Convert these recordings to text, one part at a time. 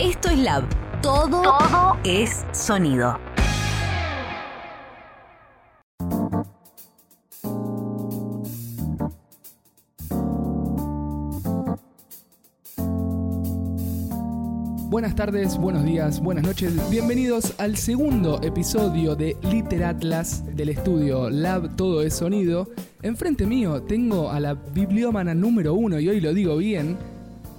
Esto es Lab. Todo, Todo es sonido. Buenas tardes, buenos días, buenas noches. Bienvenidos al segundo episodio de Literatlas del estudio Lab Todo es Sonido. Enfrente mío tengo a la bibliómana número uno, y hoy lo digo bien,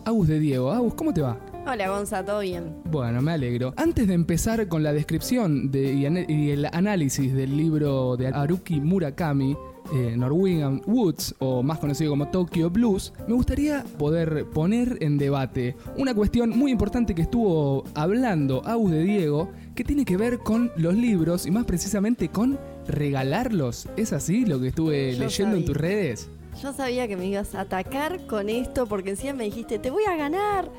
Agus de Diego. Agus, ¿cómo te va? Hola Gonza, ¿todo bien? Bueno, me alegro. Antes de empezar con la descripción de, y, el análisis del libro de Haruki Murakami, eh, Norwegian Woods, o más conocido como Tokyo Blues, me gustaría poder poner en debate una cuestión muy importante que estuvo hablando Agus de Diego, que tiene que ver con los libros y más precisamente con regalarlos. ¿Es así lo que estuve leyendo en tus redes? Yo sabía que me ibas a atacar con esto porque encima me dijiste, te voy a ganar.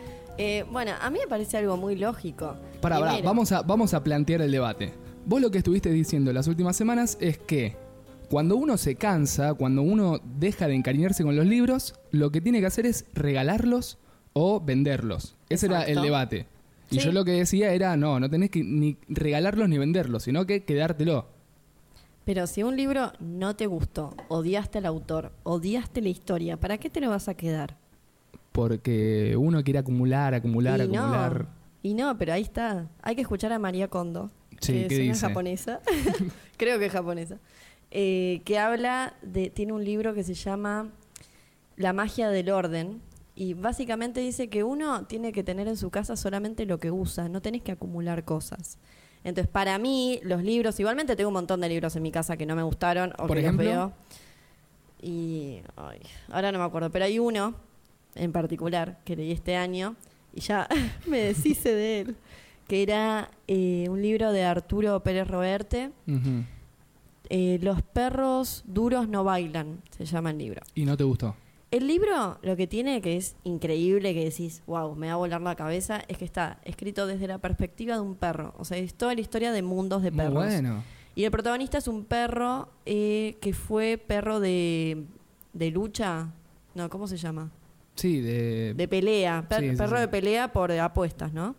Eh, bueno, a mí me parece algo muy lógico. Para, vamos, a, vamos a plantear el debate. Vos lo que estuviste diciendo las últimas semanas es que cuando uno se cansa, cuando uno deja de encariñarse con los libros, lo que tiene que hacer es regalarlos o venderlos. Ese era el debate. Y yo lo que decía era, no, no tenés que ni regalarlos ni venderlos, sino que quedártelo. Pero si un libro no te gustó, odiaste al autor, odiaste la historia, ¿para qué te lo vas a quedar? Porque uno quiere acumular, acumular, acumular. Y no, pero ahí está. Hay que escuchar a María Kondo, que es japonesa. Creo que es japonesa. Eh, que habla de. Tiene un libro que se llama La magia del orden. Y básicamente dice que uno tiene que tener en su casa solamente lo que usa, no tenés que acumular cosas. Entonces, para mí, los libros, igualmente tengo un montón de libros en mi casa que no me gustaron o Por que ejemplo? los veo. Y ahora no me acuerdo, pero hay uno en particular que leí este año y ya me deshice de él, que era eh, un libro de Arturo Pérez Roerte. Eh, Los perros duros no bailan, se llama el libro. ¿Y no te gustó? El libro lo que tiene que es increíble, que decís, wow, me va a volar la cabeza, es que está escrito desde la perspectiva de un perro. O sea, es toda la historia de mundos de perros. bueno. Y el protagonista es un perro eh, que fue perro de, de lucha. No, ¿cómo se llama? Sí, de... De pelea. perro de pelea por apuestas, ¿no?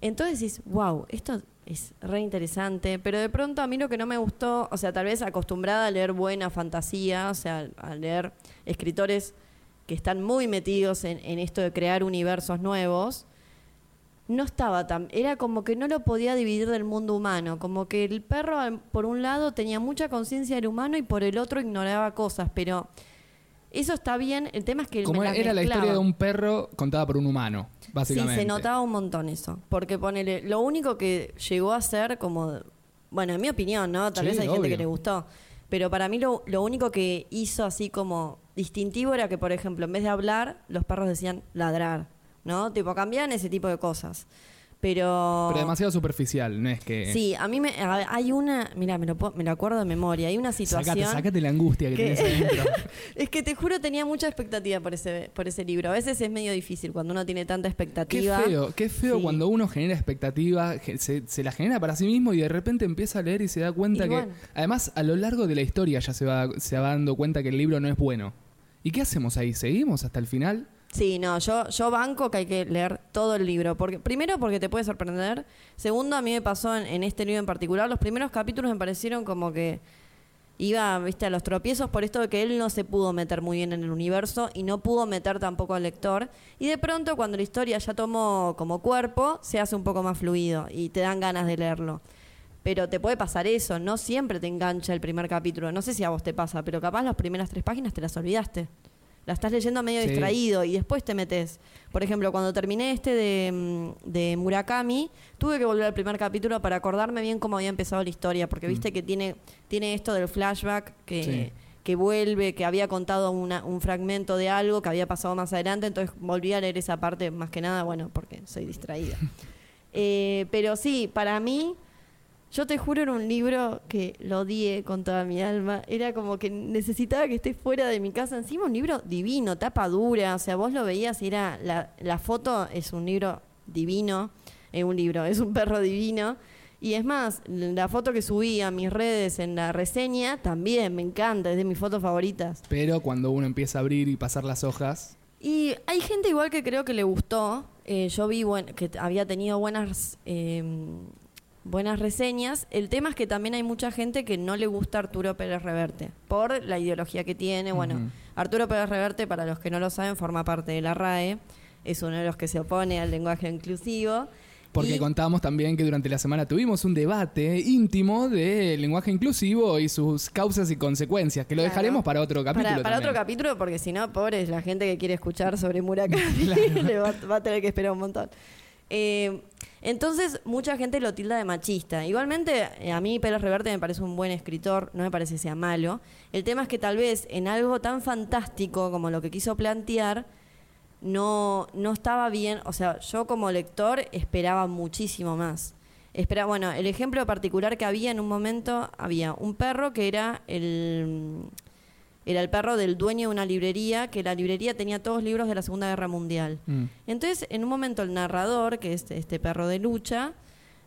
Entonces decís, wow, esto es re interesante, pero de pronto a mí lo que no me gustó, o sea, tal vez acostumbrada a leer buena fantasía, o sea, a leer escritores que están muy metidos en, en esto de crear universos nuevos, no estaba tan, era como que no lo podía dividir del mundo humano, como que el perro por un lado tenía mucha conciencia del humano y por el otro ignoraba cosas, pero eso está bien, el tema es que... Como era la historia de un perro contada por un humano, básicamente. Sí, se notaba un montón eso, porque ponele, lo único que llegó a ser como, bueno, en mi opinión, ¿no? Tal vez hay gente que le gustó, pero para mí lo, lo único que hizo así como distintivo era que, por ejemplo, en vez de hablar, los perros decían ladrar. ¿no? Tipo, cambian ese tipo de cosas. Pero... Pero demasiado superficial, no es que... Sí, a mí me, hay una... Mira, me lo, me lo acuerdo de memoria. Hay una situación... Sácate, sácate la angustia que, que tenés adentro. es que te juro tenía mucha expectativa por ese, por ese libro. A veces es medio difícil cuando uno tiene tanta expectativa. Qué feo, qué feo cuando uno genera expectativa, se, se, la genera para sí mismo y de repente empieza a leer y se da cuenta que... Además, a lo largo de la historia ya se va, se va dando cuenta que el libro no es bueno. ¿Y qué hacemos ahí? ¿Seguimos hasta el final? Sí, no, yo, yo banco que hay que leer todo el libro. Porque, primero, porque te puede sorprender. Segundo, a mí me pasó en, este libro en particular. Los primeros capítulos me parecieron como que iba, viste, a los tropiezos por esto de que él no se pudo meter muy bien en el universo y no pudo meter tampoco al lector. Y de pronto, cuando la historia ya tomó como cuerpo, se hace un poco más fluido y te dan ganas de leerlo. Pero te puede pasar eso, no siempre te engancha el primer capítulo. No sé si a vos te pasa, pero capaz las primeras tres páginas te las olvidaste la estás leyendo medio distraído y después te metes. Por ejemplo, cuando terminé este de, mm, de, Murakami, tuve que volver al primer capítulo para acordarme bien cómo había empezado la historia, porque mm. viste que tiene, tiene esto del flashback que, que vuelve, que había contado una, un fragmento de algo que había pasado más adelante, entonces volví a leer esa parte más que nada, bueno, porque soy distraída. eh, pero sí, para mí yo te juro, era un libro que lo odié con toda mi alma. Era como que necesitaba que esté fuera de mi casa. Encima un libro divino, tapa dura. O sea, vos lo veías y era... La, la foto es un libro divino. Es un libro, es un perro divino. Y es más, la foto que subí a mis redes en la reseña también me encanta, es de mis fotos favoritas. Pero cuando uno empieza a abrir y pasar las hojas... Y hay gente igual que creo que le gustó. Eh, yo vi buen- que había tenido buenas eh, buenas reseñas. El tema es que también hay mucha gente que no le gusta Arturo Pérez Reverte por la ideología que tiene. Bueno. Arturo Pérez Reverte, para los que no lo saben, forma parte de la RAE. Es uno de los que se opone al lenguaje inclusivo. Porque Y- contábamos también que durante la semana tuvimos un debate íntimo del lenguaje inclusivo y sus causas y consecuencias, que lo Claro. dejaremos para otro capítulo. Para, para otro capítulo, porque si no, pobre es la gente que quiere escuchar sobre Murakami, le va, va a tener que esperar un montón. Eh, entonces, mucha gente lo tilda de machista. Igualmente, eh, a mí Pérez Reverte me parece un buen escritor, no me parece sea malo. El tema es que tal vez en algo tan fantástico como lo que quiso plantear, no, no estaba bien. O sea, yo como lector esperaba muchísimo más. Espera, bueno, el ejemplo particular que había en un momento, había un perro que era el, era el perro del dueño de una librería, que la librería tenía todos libros de la Segunda Guerra Mundial. Mm. Entonces, en un momento el narrador, que es este perro de lucha,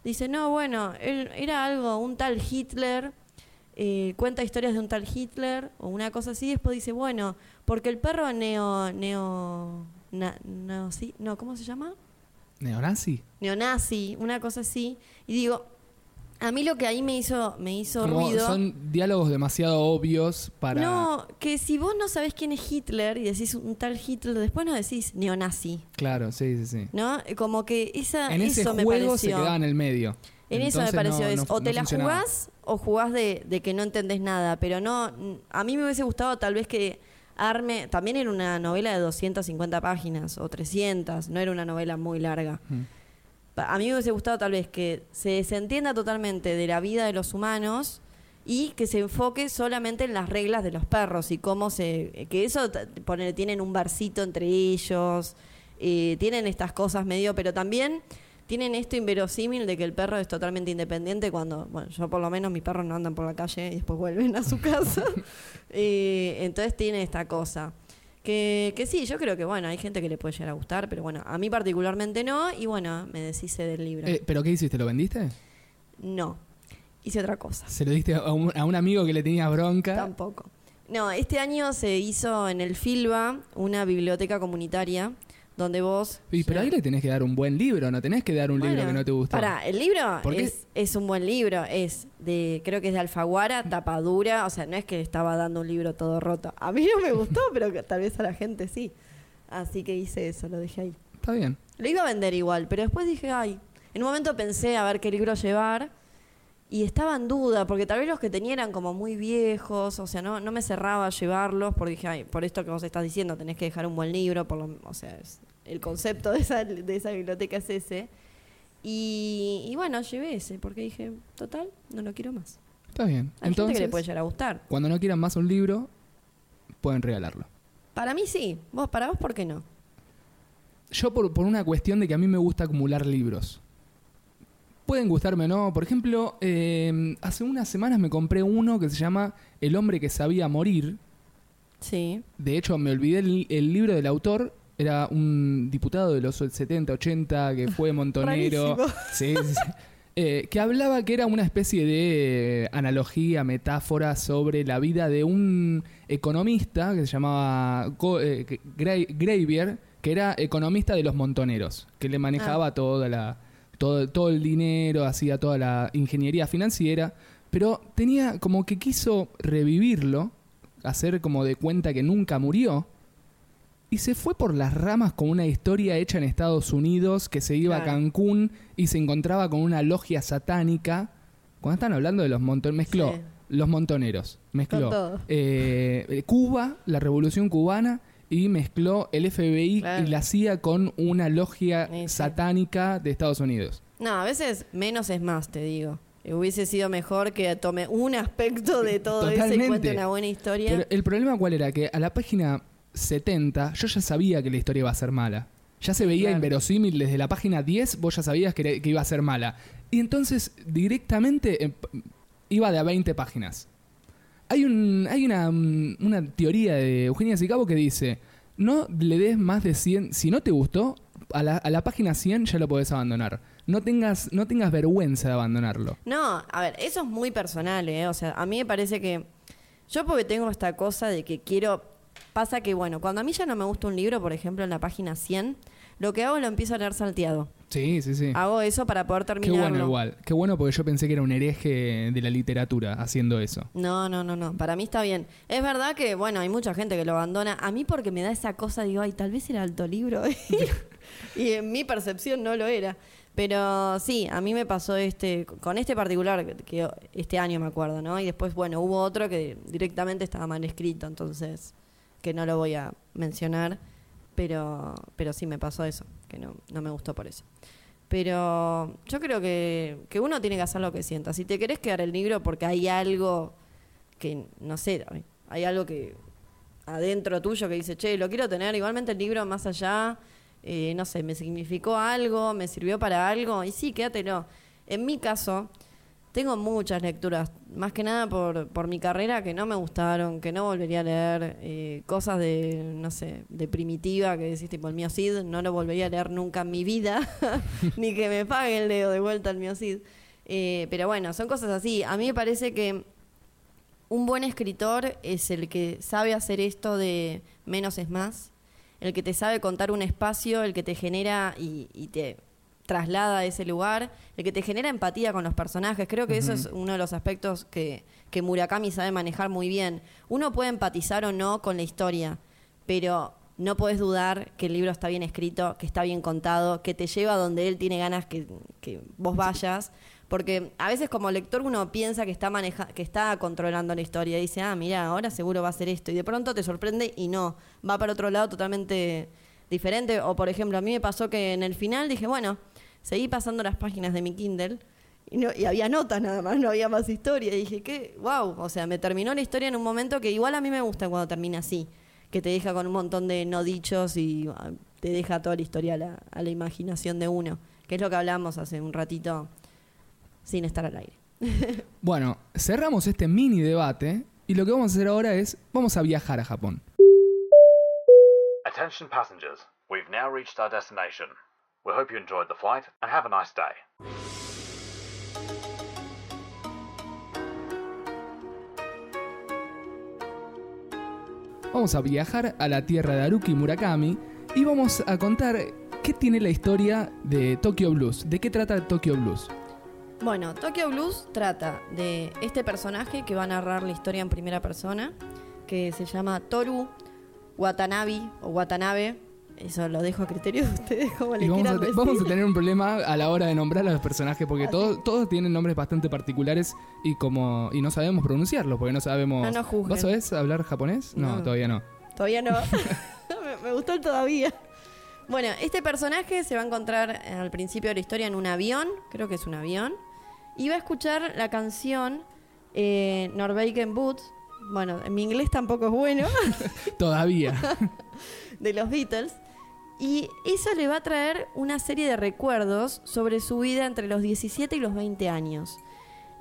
dice, no, bueno, él era algo, un tal Hitler, eh, cuenta historias de un tal Hitler o una cosa así, después dice, bueno, porque el perro neo, neo, na- no, sí, no, ¿cómo se llama? ¿Neonazi? Neonazi, una cosa así, y digo, a mí lo que ahí me hizo, me hizo Como ruido. son diálogos demasiado obvios para... No, que si vos no sabés quién es Hitler y decís un tal Hitler, después no decís neonazi, Claro, sí, sí, sí. ¿no? Como que esa, En ese eso me juego se pareció. quedaba en el medio. En eso me pareció. no- es, no- o te no la funcionaba. jugás o jugás de, de que no entendés nada. Pero no. A mí me hubiese gustado tal vez que arme. También era una novela de 250 páginas o 300. No era una novela muy larga. Mm. A mí me hubiese gustado tal vez que se desentienda totalmente de la vida de los humanos y que se enfoque solamente en las reglas de los perros y cómo se... Que eso, tienen un barcito entre ellos, eh, tienen estas cosas medio, pero también tienen esto inverosímil de que el perro es totalmente independiente cuando, bueno, yo por lo menos mis perros no andan por la calle y después vuelven a su casa. Eh, entonces tiene esta cosa. Que, que sí, yo creo que bueno, hay gente que le puede llegar a gustar, pero bueno, a mí particularmente no, y bueno, me deshice del libro. Eh, ¿Pero qué hiciste? ¿Lo vendiste? No, hice otra cosa. ¿Se lo diste a un, a un amigo que le tenía bronca? Tampoco. No, este año se hizo en el Filba una biblioteca comunitaria donde vos... Y, pero ahí le tenés que dar un buen libro, no tenés que dar un libro que no te gustó. Pará, el libro es, es un buen libro, es de, creo que es de Alfaguara, tapadura, o sea, no es que le estaba dando un libro todo roto. A mí no me gustó, pero que tal vez a la gente sí. Así que hice eso, lo dejé ahí. Está bien. Lo iba a vender igual, pero después dije, ay, en un momento pensé a ver qué libro llevar y estaba en duda, porque tal vez los que tenía eran como muy viejos, o sea, no, no me cerraba a llevarlos, porque dije, ay, por esto que vos estás diciendo, tenés que dejar un buen libro, por lo, o sea, es- el concepto de esa, de esa biblioteca es ese. Y, y bueno, llevé ese, porque dije, total, no lo quiero más. Está bien. Hay Entonces, gente que le puede llegar a gustar. cuando no quieran más un libro, pueden regalarlo. Para mí sí, vos, para vos, ¿por qué no? Yo por, por una cuestión de que a mí me gusta acumular libros. Pueden gustarme o no. Por ejemplo, eh, hace unas semanas me compré uno que se llama El hombre que sabía morir. Sí. De hecho, me olvidé el, el libro del autor. Era un diputado de los 70, 80 que fue montonero. Sí, sí, sí. Eh, que hablaba que era una especie de eh, analogía, metáfora sobre la vida de un economista que se llamaba Go- eh, que- Gra- Gravier, que era economista de los montoneros, que le manejaba toda la, todo, todo el dinero, hacía toda la ingeniería financiera, pero tenía como que quiso revivirlo, hacer como de cuenta que nunca murió. Y se fue por las ramas con una historia hecha en Estados Unidos que se iba a. Cancún y se encontraba con una logia satánica. Cuando están hablando de los montoneros, mezcló Sí. los montoneros, mezcló todo. eh, Cuba, la revolución cubana y mezcló el FBI Claro. y la CIA con una logia Sí, sí. satánica de Estados Unidos. No, a veces menos es más, te digo. Hubiese sido mejor que tome un aspecto de todo eso y cuente una buena historia. Pero el problema cuál era que a la página 70 yo ya sabía que la historia iba a ser mala. Ya se veía Claro. inverosímil desde la página 10, vos ya sabías que, era- que iba a ser mala. Y entonces directamente p- iba de a 20 páginas. Hay, un, hay una, mm, una teoría de Eugenia Sicabo que dice, no le des más de 100, si no te gustó, a la, página 100 ya lo podés abandonar. No tengas, no tengas vergüenza de abandonarlo. No, a ver, eso es muy personal, ¿eh? O sea, a mí me parece que. Yo, porque tengo esta cosa de que quiero pasa que, bueno, cuando a mí ya no me gusta un libro, por ejemplo, en la página 100, lo que hago lo empiezo a leer salteado. Sí, sí, sí. Hago eso para poder Qué terminarlo. bueno igual. Qué bueno porque yo pensé que era un hereje de la literatura haciendo eso. No, no, no, no. Para mí está bien. Es verdad que, bueno, hay mucha gente que lo abandona. A mí porque me da esa cosa, digo, ay, tal vez era alto libro. y en mi percepción no lo era. Pero sí, a mí me pasó este, con este particular, que- que este año me acuerdo, ¿no? Y después, bueno, hubo otro que directamente estaba mal escrito, entonces, que no lo voy a mencionar. Pero, pero sí me pasó eso, no, no me gustó por eso. Pero yo creo que, que uno tiene que hacer lo que sienta. Si te querés quedar el libro porque hay algo que, no sé, hay- hay algo que adentro tuyo que dice, che, lo quiero tener, igualmente el libro más allá, eh, no sé, me significó algo, me sirvió para algo, y sí, quédatelo. En mi caso, tengo muchas lecturas, más que nada por, por mi carrera que no me gustaron, que no volvería a leer, eh, cosas de, no sé, de primitiva, que decís tipo el mío Cid, no lo volvería a leer nunca en mi vida, ni que me paguen leo de vuelta el mío Cid. Eh, pero bueno, son cosas así. A mí me parece que un buen escritor es el que sabe hacer esto de menos es más, el que te sabe contar un espacio, el que te genera y te traslada a ese lugar, el que te genera empatía con los personajes. Creo que eso es uno de los aspectos que, que Murakami sabe manejar muy bien. Uno puede empatizar o no con la historia, pero no puedes dudar que el libro está bien escrito, que está bien contado, que te lleva donde él tiene ganas que, que vos vayas. Porque a veces como lector uno piensa que está maneja que está controlando la historia y dice, ah, mira, ahora seguro va a ser esto. Y de pronto te sorprende y no, va para otro lado totalmente diferente. O por ejemplo, a mí me pasó que en el final dije, bueno, seguí pasando las páginas de mi Kindle y, no, y había notas nada más, no había más historia. Y dije, qué, wow, o sea, me terminó la historia en un momento que igual a mí me gusta cuando termina así, que te deja con un montón de no dichos y ah, te deja toda la historia a la, a la imaginación de uno, que es lo que hablamos hace un ratito sin estar al aire. Bueno, cerramos este mini debate y lo que vamos a hacer ahora es, vamos a viajar a Japón. Attention passengers, we've now reached our destination. We hope you enjoyed the flight and have a nice day. Vamos a viajar a la tierra de Haruki Murakami y vamos a contar qué tiene la historia de Tokyo Blues. ¿De qué trata Tokyo Blues? Bueno, Tokyo Blues trata de este personaje que va a narrar la historia en primera persona, que se llama Toru Watanabe o Watanabe. Eso lo dejo a criterio de ustedes como le vamos a, decir. vamos a tener un problema a la hora de nombrar a los personajes porque todos, todos tienen nombres bastante particulares y como y no sabemos pronunciarlos porque no sabemos. No juzguen. ¿Vos sabés hablar japonés? No, No. todavía no. Todavía no. me, me gustó el todavía. Bueno, este personaje se va a encontrar al principio de la historia en un avión, creo que es un avión, y va a escuchar la canción eh, Norwegian Boots. Bueno, en mi inglés tampoco es bueno, Todavía. de los Beatles. Y eso le va a traer una serie de recuerdos sobre su vida entre los 17 y los 20 años.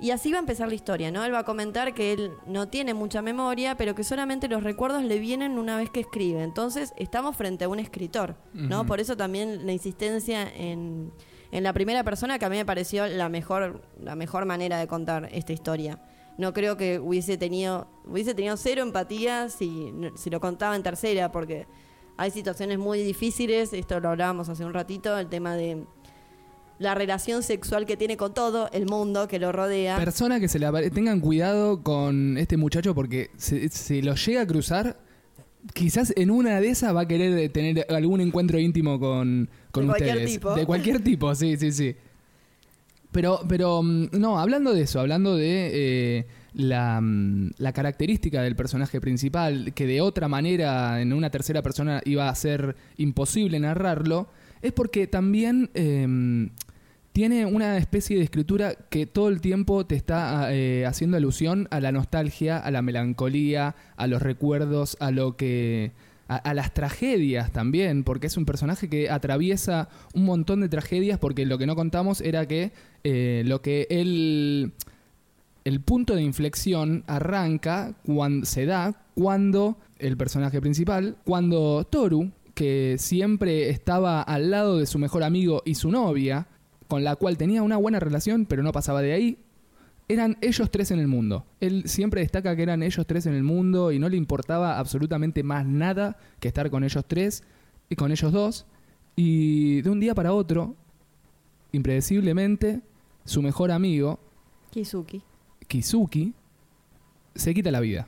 Y así va a empezar la historia, ¿no? Él va a comentar que él no tiene mucha memoria, pero que solamente los recuerdos le vienen una vez que escribe. Entonces, estamos frente a un escritor, ¿no? Por eso también la insistencia en, en la primera persona, que a mí me pareció la mejor, la mejor manera de contar esta historia. No creo que hubiese tenido, hubiese tenido cero empatía si, si lo contaba en tercera, porque hay situaciones muy difíciles, esto lo hablábamos hace un ratito, el tema de la relación sexual que tiene con todo el mundo que lo rodea. Persona que se le apare- tengan cuidado con este muchacho porque se, se lo llega a cruzar. Quizás en una de esas va a querer tener algún encuentro íntimo con, con De cualquier ustedes. tipo. De cualquier tipo, sí, sí, sí. Pero, pero, mm, no, hablando de eso, hablando de eh, la, mm, la característica del personaje principal, que de otra manera en una tercera persona iba a ser imposible narrarlo, es porque también eh, tiene una especie de escritura que todo el tiempo te está eh, haciendo alusión a la nostalgia, a la melancolía, a los recuerdos, a lo que a, a las tragedias también, porque es un personaje que atraviesa un montón de tragedias, porque lo que no contamos era que eh, lo que él el punto de inflexión arranca cuando se da cuando el personaje principal, cuando Toru, que siempre estaba al lado de su mejor amigo y su novia, con la cual tenía una buena relación, pero no pasaba de ahí, eran ellos tres en el mundo. Él siempre destaca que eran ellos tres en el mundo y no le importaba absolutamente más nada que estar con ellos tres y con ellos dos. Y de un día para otro, impredeciblemente, su mejor amigo, Kizuki. Kizuki, se quita la vida.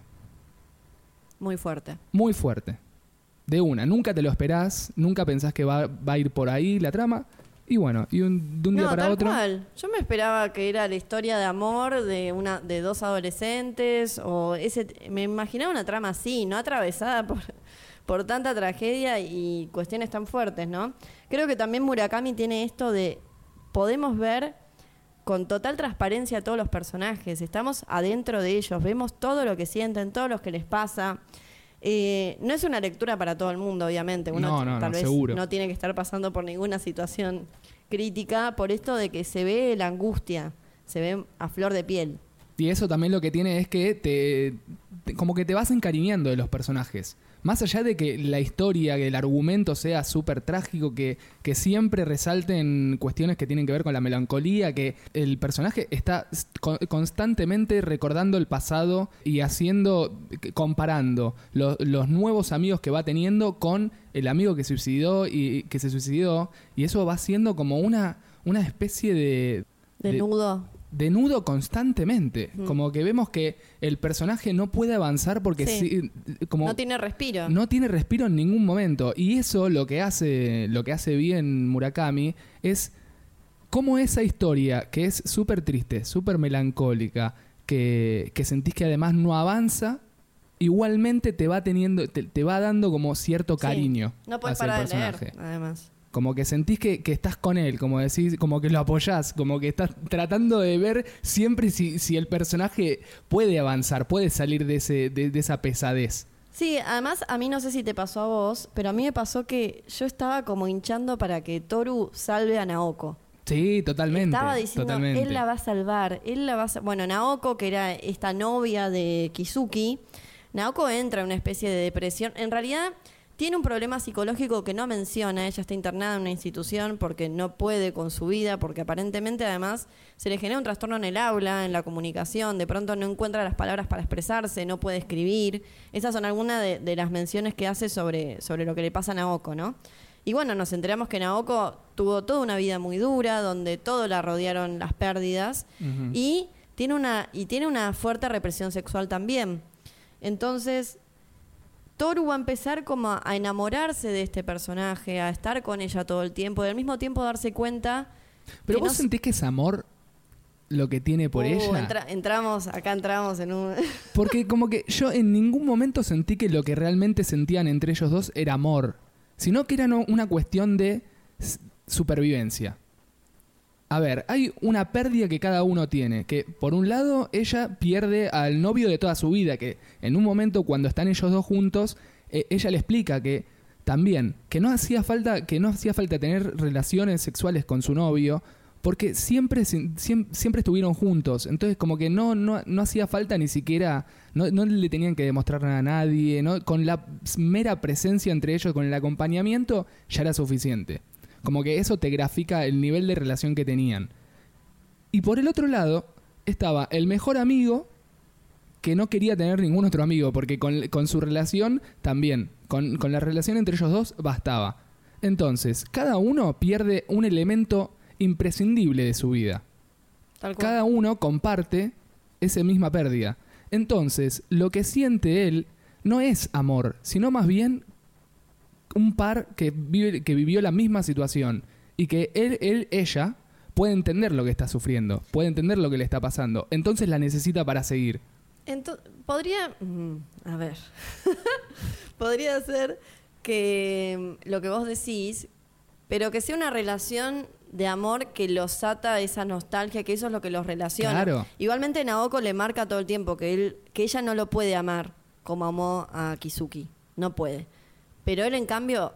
Muy fuerte. Muy fuerte. De una. Nunca te lo esperás, nunca pensás que va, va a ir por ahí la trama. Y bueno, y un- de un día no, para tal otro. cual. Yo me esperaba que era la historia de amor de una de dos adolescentes o ese me imaginaba una trama así, no atravesada por por tanta tragedia y cuestiones tan fuertes, ¿no? Creo que también Murakami tiene esto de podemos ver con total transparencia a todos los personajes, estamos adentro de ellos, vemos todo lo que sienten, todo lo que les pasa. Eh, no es una lectura para todo el mundo, obviamente. Uno No, no, tal no, vez seguro. no tiene que estar pasando por ninguna situación crítica por esto de que se ve la angustia, se ve a flor de piel. Y eso también lo que tiene es que te, te- como que te vas encariñando de los personajes. Más allá de que la historia, que el argumento sea súper trágico, que, que siempre resalten cuestiones que tienen que ver con la melancolía, que el personaje está constantemente recordando el pasado y haciendo, comparando lo- los nuevos amigos que va teniendo con el amigo que suicidó y que se suicidó. Y eso va siendo como una, una especie de, De, de- nudo. De nudo constantemente. Mm. Como que vemos que el personaje no puede avanzar porque Sí. como No tiene respiro. no tiene respiro en ningún momento. Y eso lo que hace, lo que hace bien Murakami es cómo esa historia, que es súper triste, súper melancólica, que, que sentís que además no avanza, igualmente te va teniendo, te, te va dando como cierto Sí. cariño No puedes el parar de leer, además. Como que sentís que, que estás con él, como decís, como que lo apoyás, como que estás tratando de ver siempre si, si el personaje puede avanzar, puede salir de, ese, de, de esa pesadez. Sí, además a mí no sé si te pasó a vos, pero a mí me pasó que yo estaba como hinchando para que Toru salve a Naoko. Sí, totalmente. Estaba diciendo, totalmente. él la va a salvar, él la va a Bueno, Naoko, que era esta novia de Kizuki, Naoko entra en una especie de depresión. En realidad tiene un problema psicológico que no menciona, ella está internada en una institución porque no puede con su vida, porque aparentemente además se le genera un trastorno en el aula, en la comunicación, de pronto no encuentra las palabras para expresarse, no puede escribir. Esas son algunas de, de las menciones que hace sobre, sobre lo que le pasa a Naoko, ¿no? Y bueno, nos enteramos que Naoko tuvo toda una vida muy dura, donde todo la rodearon las pérdidas y tiene una y tiene una fuerte represión sexual también. Entonces, Toru va a empezar como a- enamorarse de este personaje, a estar con ella todo el tiempo y al mismo tiempo darse cuenta Pero vos no sentís que es amor lo que tiene por Uh, ella. entra- entramos, acá entramos en un Porque como que yo en ningún momento sentí que lo que realmente sentían entre ellos dos era amor, sino que era una cuestión de supervivencia. A ver, hay una pérdida que cada uno tiene, que por un lado ella pierde al novio de toda su vida, que en un momento cuando están ellos dos juntos, eh, ella le explica que también que no hacía falta que no hacía falta tener relaciones sexuales con su novio porque siempre sin- siem- siempre, estuvieron juntos. Entonces como que no no, no hacía falta ni siquiera no, no le tenían que demostrar nada a nadie no con la mera presencia entre ellos con el acompañamiento ya era suficiente como que eso te grafica el nivel de relación que tenían y por el otro lado estaba el mejor amigo que no quería tener ningún otro amigo, porque con, con su relación también, con, con la relación entre ellos dos bastaba. Entonces, cada uno pierde un elemento imprescindible de su vida. Cada uno comparte esa misma pérdida. Entonces, lo que siente él no es amor, sino más bien un par que, vive, que vivió la misma situación y que él, él, ella puede entender lo que está sufriendo, puede entender lo que le está pasando. Entonces la necesita para seguir. Ento- podría, mm, a ver, podría ser que mm, lo que vos decís, pero que sea una relación de amor que los ata a esa nostalgia, que eso es lo que los relaciona. Claro. Igualmente Naoko le marca todo el tiempo que él, que ella no lo puede amar como amó a Kizuki, no puede. Pero él en cambio,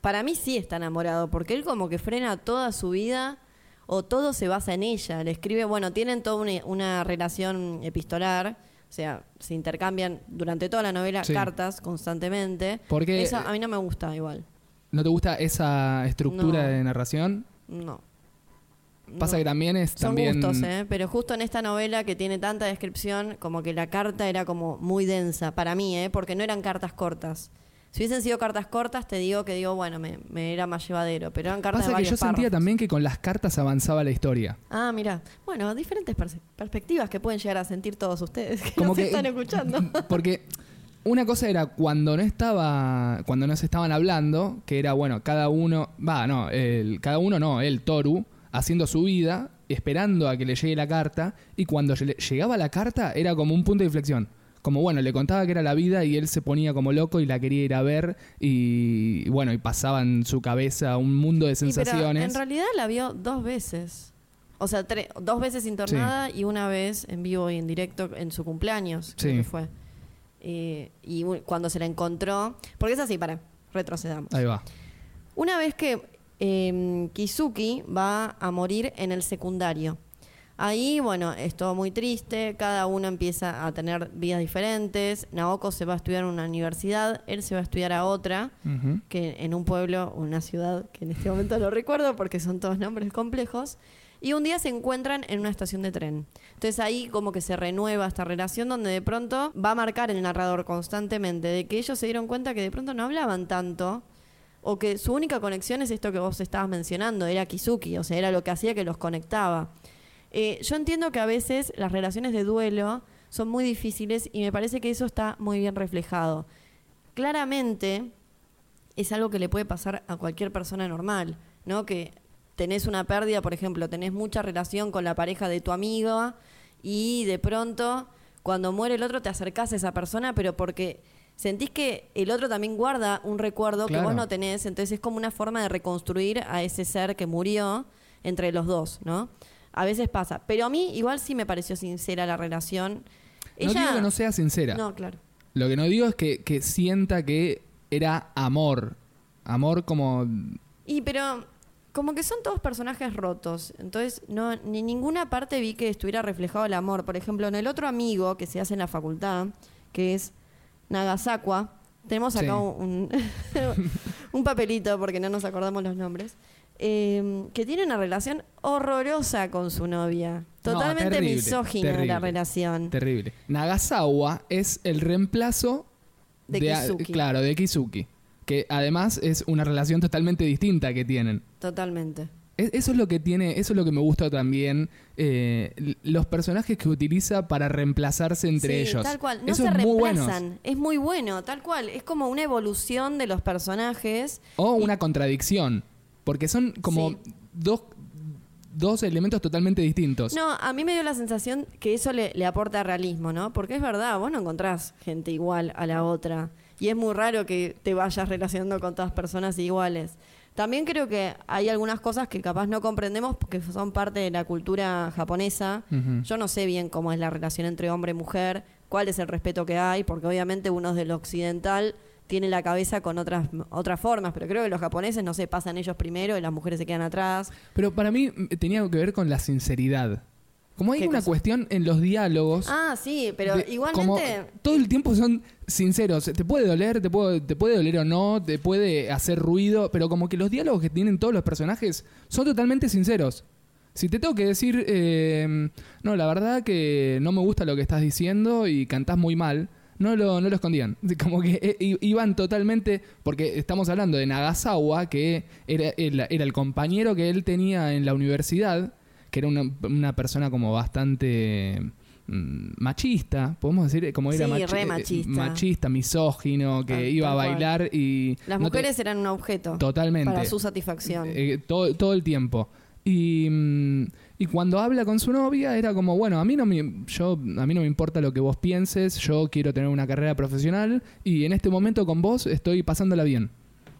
para mí sí está enamorado, porque él como que frena toda su vida o todo se basa en ella. Le escribe, bueno, tienen toda una, una relación epistolar, o sea, se intercambian durante toda la novela Sí. cartas constantemente. Porque- Eso a mí no me gusta igual. ¿No te gusta esa estructura No. de narración? No. Pasa No. que también es Son también gustos, ¿eh? Pero justo en esta novela que tiene tanta descripción, como que la carta era como muy densa, para mí, ¿eh? Porque no eran cartas cortas. Si hubiesen sido cartas cortas, te digo que digo, bueno, me, me era más llevadero, pero eran cartas Pasa de que varios yo sentía párrafos. también que con las cartas avanzaba la historia. Ah, mira. Bueno, diferentes perse- perspectivas que pueden llegar a sentir todos ustedes que Como nos que están escuchando. Porque una cosa era cuando no estaba, cuando no se estaban hablando, que era bueno, cada uno, va, no, el, cada uno no, el Toru haciendo su vida, esperando a que le llegue la carta, y cuando lle- llegaba la carta era como un punto de inflexión. Como bueno, le contaba que era la vida y él se ponía como loco y la quería ir a ver y, bueno, y pasaba en su cabeza un mundo de Sí, pero sensaciones. en realidad la vio dos veces. O sea, tre- dos veces internada y una vez en vivo y en directo en su cumpleaños, creo Sí. que fue. Eh, y cuando se la encontró, porque es así, para, retrocedamos. Ahí va. Una vez que eh, Kizuki va a morir en el secundario. Ahí, bueno, es todo muy triste, cada uno empieza a tener vidas diferentes. Naoko se va a estudiar en una universidad, él se va a estudiar a otra, que en un pueblo, una ciudad, que en este momento no recuerdo porque son todos nombres complejos. Y un día se encuentran en una estación de tren. Entonces ahí como que se renueva esta relación donde de pronto va a marcar el narrador constantemente de que ellos se dieron cuenta que de pronto no hablaban tanto o que su única conexión es esto que vos estabas mencionando, era Kizuki, o sea, era lo que hacía que los conectaba. Eh, yo entiendo que a veces las relaciones de duelo son muy difíciles y me parece que eso está muy bien reflejado. Claramente es algo que le puede pasar a cualquier persona normal, ¿no? Que tenés una pérdida, por ejemplo, tenés mucha relación con la pareja de tu amigo y de pronto cuando muere el otro te acercás a esa persona, pero porque sentís que el otro también guarda un recuerdo que vos no tenés, entonces es como una forma de reconstruir a ese ser que murió entre los dos, ¿no? A veces pasa, pero a mí igual sí me pareció sincera la relación. No digo que no sea sincera. No, claro. Lo que no digo es que, que sienta que era amor. Amor como... Y pero como que son todos personajes rotos, entonces no ni ninguna parte vi que estuviera reflejado el amor. Por ejemplo, en el otro amigo que se hace en la facultad, que es Nagasakwa, tenemos acá Sí. un, un papelito porque no nos acordamos los nombres. Eh, que tiene una relación horrorosa con su novia. No, Totalmente terrible, misógina terrible. la relación. Terrible. Nagasawa es el reemplazo De Kizuki. Claro, de Kizuki. Que además es una relación totalmente distinta que tienen. Totalmente. Es- Eso es lo que tiene, eso es lo que me gusta también, eh, los personajes que utiliza para reemplazarse entre Sí, ellos. Tal cual, no Eso se es muy bueno. reemplazan. Es muy bueno, tal cual. Es como una evolución de los personajes. O una contradicción, porque son como Sí. dos, dos elementos totalmente distintos. No, a mí me dio la sensación que eso le, le aporta realismo, ¿no? Porque es verdad, vos no encontrás gente igual a la otra. Y es muy raro que te vayas relacionando con todas personas iguales. También creo que hay algunas cosas que capaz no comprendemos porque son parte de la cultura japonesa. Yo no sé bien cómo es la relación entre hombre y mujer, cuál es el respeto que hay, porque obviamente uno del occidental tiene la cabeza con otras otras formas, pero creo que los japoneses, no sé, pasan ellos primero y las mujeres se quedan atrás. Pero para mí mm, tenía que ver con la sinceridad. Como hay ¿Qué una cosa? cuestión en los diálogos. Ah, sí, pero de- igualmente... como todo el tiempo son sinceros. Te puede doler, te puede, te puede doler o no, te puede hacer ruido, pero como que los diálogos que tienen todos los personajes son totalmente sinceros. Si te tengo que decir, eh, no, la verdad que no me gusta lo que estás diciendo y cantás muy mal, no lo, no lo escondían. Como que eh, iban totalmente, porque estamos hablando de Nagasawa, que era, era era el compañero que él tenía en la universidad, que era una, una persona como bastante mm, machista, podemos decir, como era Sí, machi- re eh, machista. machista, misógino, que iba a cual. bailar y... Las no mujeres eran un objeto Totalmente. para su satisfacción. Eh, todo, todo el tiempo. Y, mm, y cuando habla con su novia era como, bueno, a mí, no me, yo, a mí no me importa lo que vos pienses, yo quiero tener una carrera profesional y en este momento con vos estoy pasándola bien.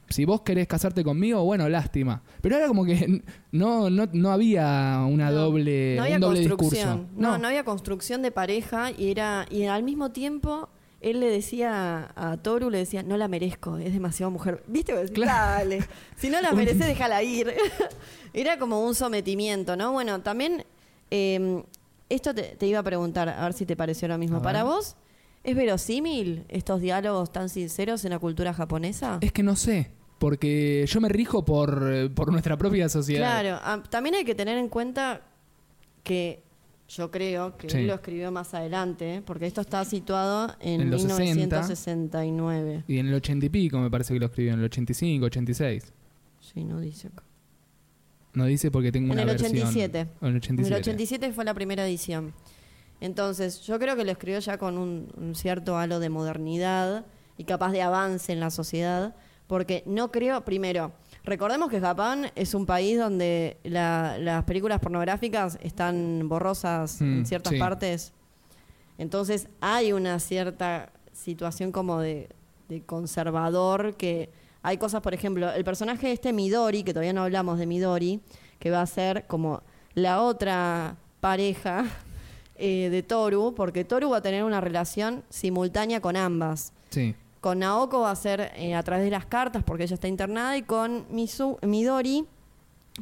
Si vos querés casarte conmigo, bueno, lástima. Pero era como que no, no, no había una No, doble, no había un doble construcción. discurso. No, no había construcción de pareja y era y al mismo tiempo él le decía a Toru le decía no la merezco es demasiado mujer viste Claro. dale si no la mereces déjala ir era como un sometimiento no bueno también eh, esto te, te iba a preguntar a ver si te pareció lo mismo. Para vos es verosímil estos diálogos tan sinceros en la cultura japonesa Es que no sé. porque yo me rijo por, eh, por nuestra propia sociedad. Claro, también hay que tener en cuenta que yo creo que Sí. él lo escribió más adelante, porque esto está situado en, En los 1969. Y en el ochenta y pico me parece que lo escribió, en el 85, 86. Sí, no dice acá. No dice porque tengo En una el versión. 87. En el En 87. el 87 fue la primera edición. Entonces, yo creo que lo escribió ya con un, un cierto halo de modernidad y capaz de avance en la sociedad, porque no creo, primero, recordemos que Japón es un país donde la- las películas pornográficas están borrosas Mm, en ciertas sí. partes. Entonces, hay una cierta situación como de, de conservador que hay cosas, por ejemplo, el personaje este Midori, que todavía no hablamos de Midori, que va a ser como la otra pareja eh, de Toru, porque Toru va a tener una relación simultánea con ambas. Sí. Con Naoko va a ser eh, a través de las cartas, porque ella está internada, y con Misu- Midori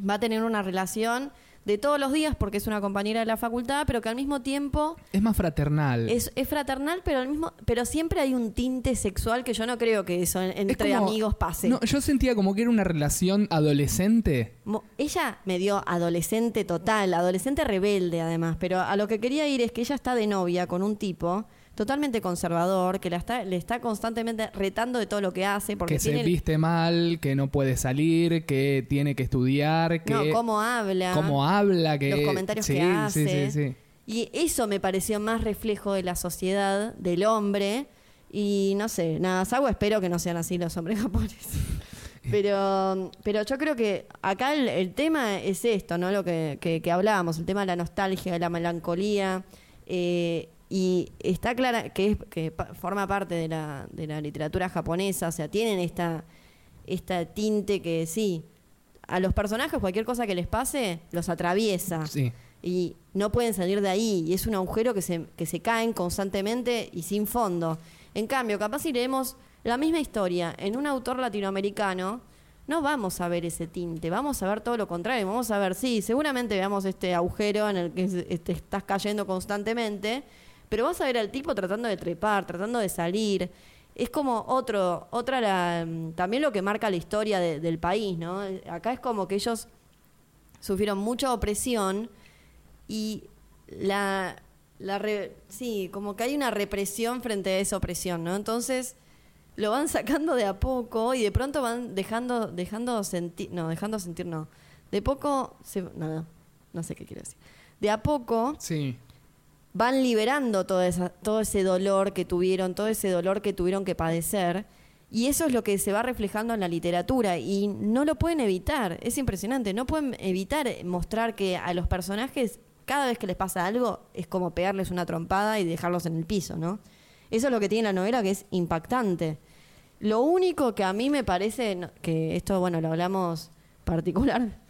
va a tener una relación de todos los días, porque es una compañera de la facultad, pero que al mismo tiempo Es más fraternal. es, es fraternal, pero al mismo, pero siempre hay un tinte sexual que yo no creo que eso en- Es entre como- amigos pase. No, yo sentía como que era una relación adolescente. Mo- Ella me dio adolescente total, adolescente rebelde además, pero a lo que quería ir es que ella está de novia con un tipo totalmente conservador, que la está, le está constantemente retando de todo lo que hace, porque que se el- viste mal, que no puede salir, que tiene que estudiar, que no, cómo habla, cómo habla, que los comentarios sí, que hace. Sí, sí, Y eso me pareció más reflejo de la sociedad, del hombre. Y no sé, nada, Sawa espero que no sean así los hombres japoneses. Pero, pero yo creo que acá el, el tema es esto, ¿no? Lo que, que, que hablábamos, el tema de la nostalgia, de la melancolía. eh, y está clara que, es, que pa- forma parte de la, de la literatura japonesa, o sea, tienen esta, esta tinte que sí, a los personajes cualquier cosa que les pase los atraviesa Sí. y no pueden salir de ahí y es un agujero que se, que se caen constantemente y sin fondo. En cambio, capaz si leemos la misma historia en un autor latinoamericano, no vamos a ver ese tinte, vamos a ver todo lo contrario, vamos a ver, sí, seguramente veamos este agujero en el que te estás cayendo constantemente, pero vas a ver al tipo tratando de trepar, tratando de salir. Es como otro, otra la, también lo que marca la historia de- del país, ¿no? Acá es como que ellos sufrieron mucha opresión y la, sí, como que hay una represión frente a esa opresión, ¿no? Entonces lo van sacando de a poco y de pronto van dejando, dejando sentir, no, dejando sentir, no. De poco, se, no, no sé qué quiero decir. De a poco Sí. Van liberando esa, todo ese dolor que tuvieron, todo ese dolor que tuvieron que padecer. Y eso es lo que se va reflejando en la literatura y no lo pueden evitar. Es impresionante, no pueden evitar mostrar que a los personajes cada vez que les pasa algo es como pegarles una trompada y dejarlos en el piso, ¿no? Eso es lo que tiene la novela que es impactante. Lo único que a mí me parece, que esto, bueno, lo hablamos particular,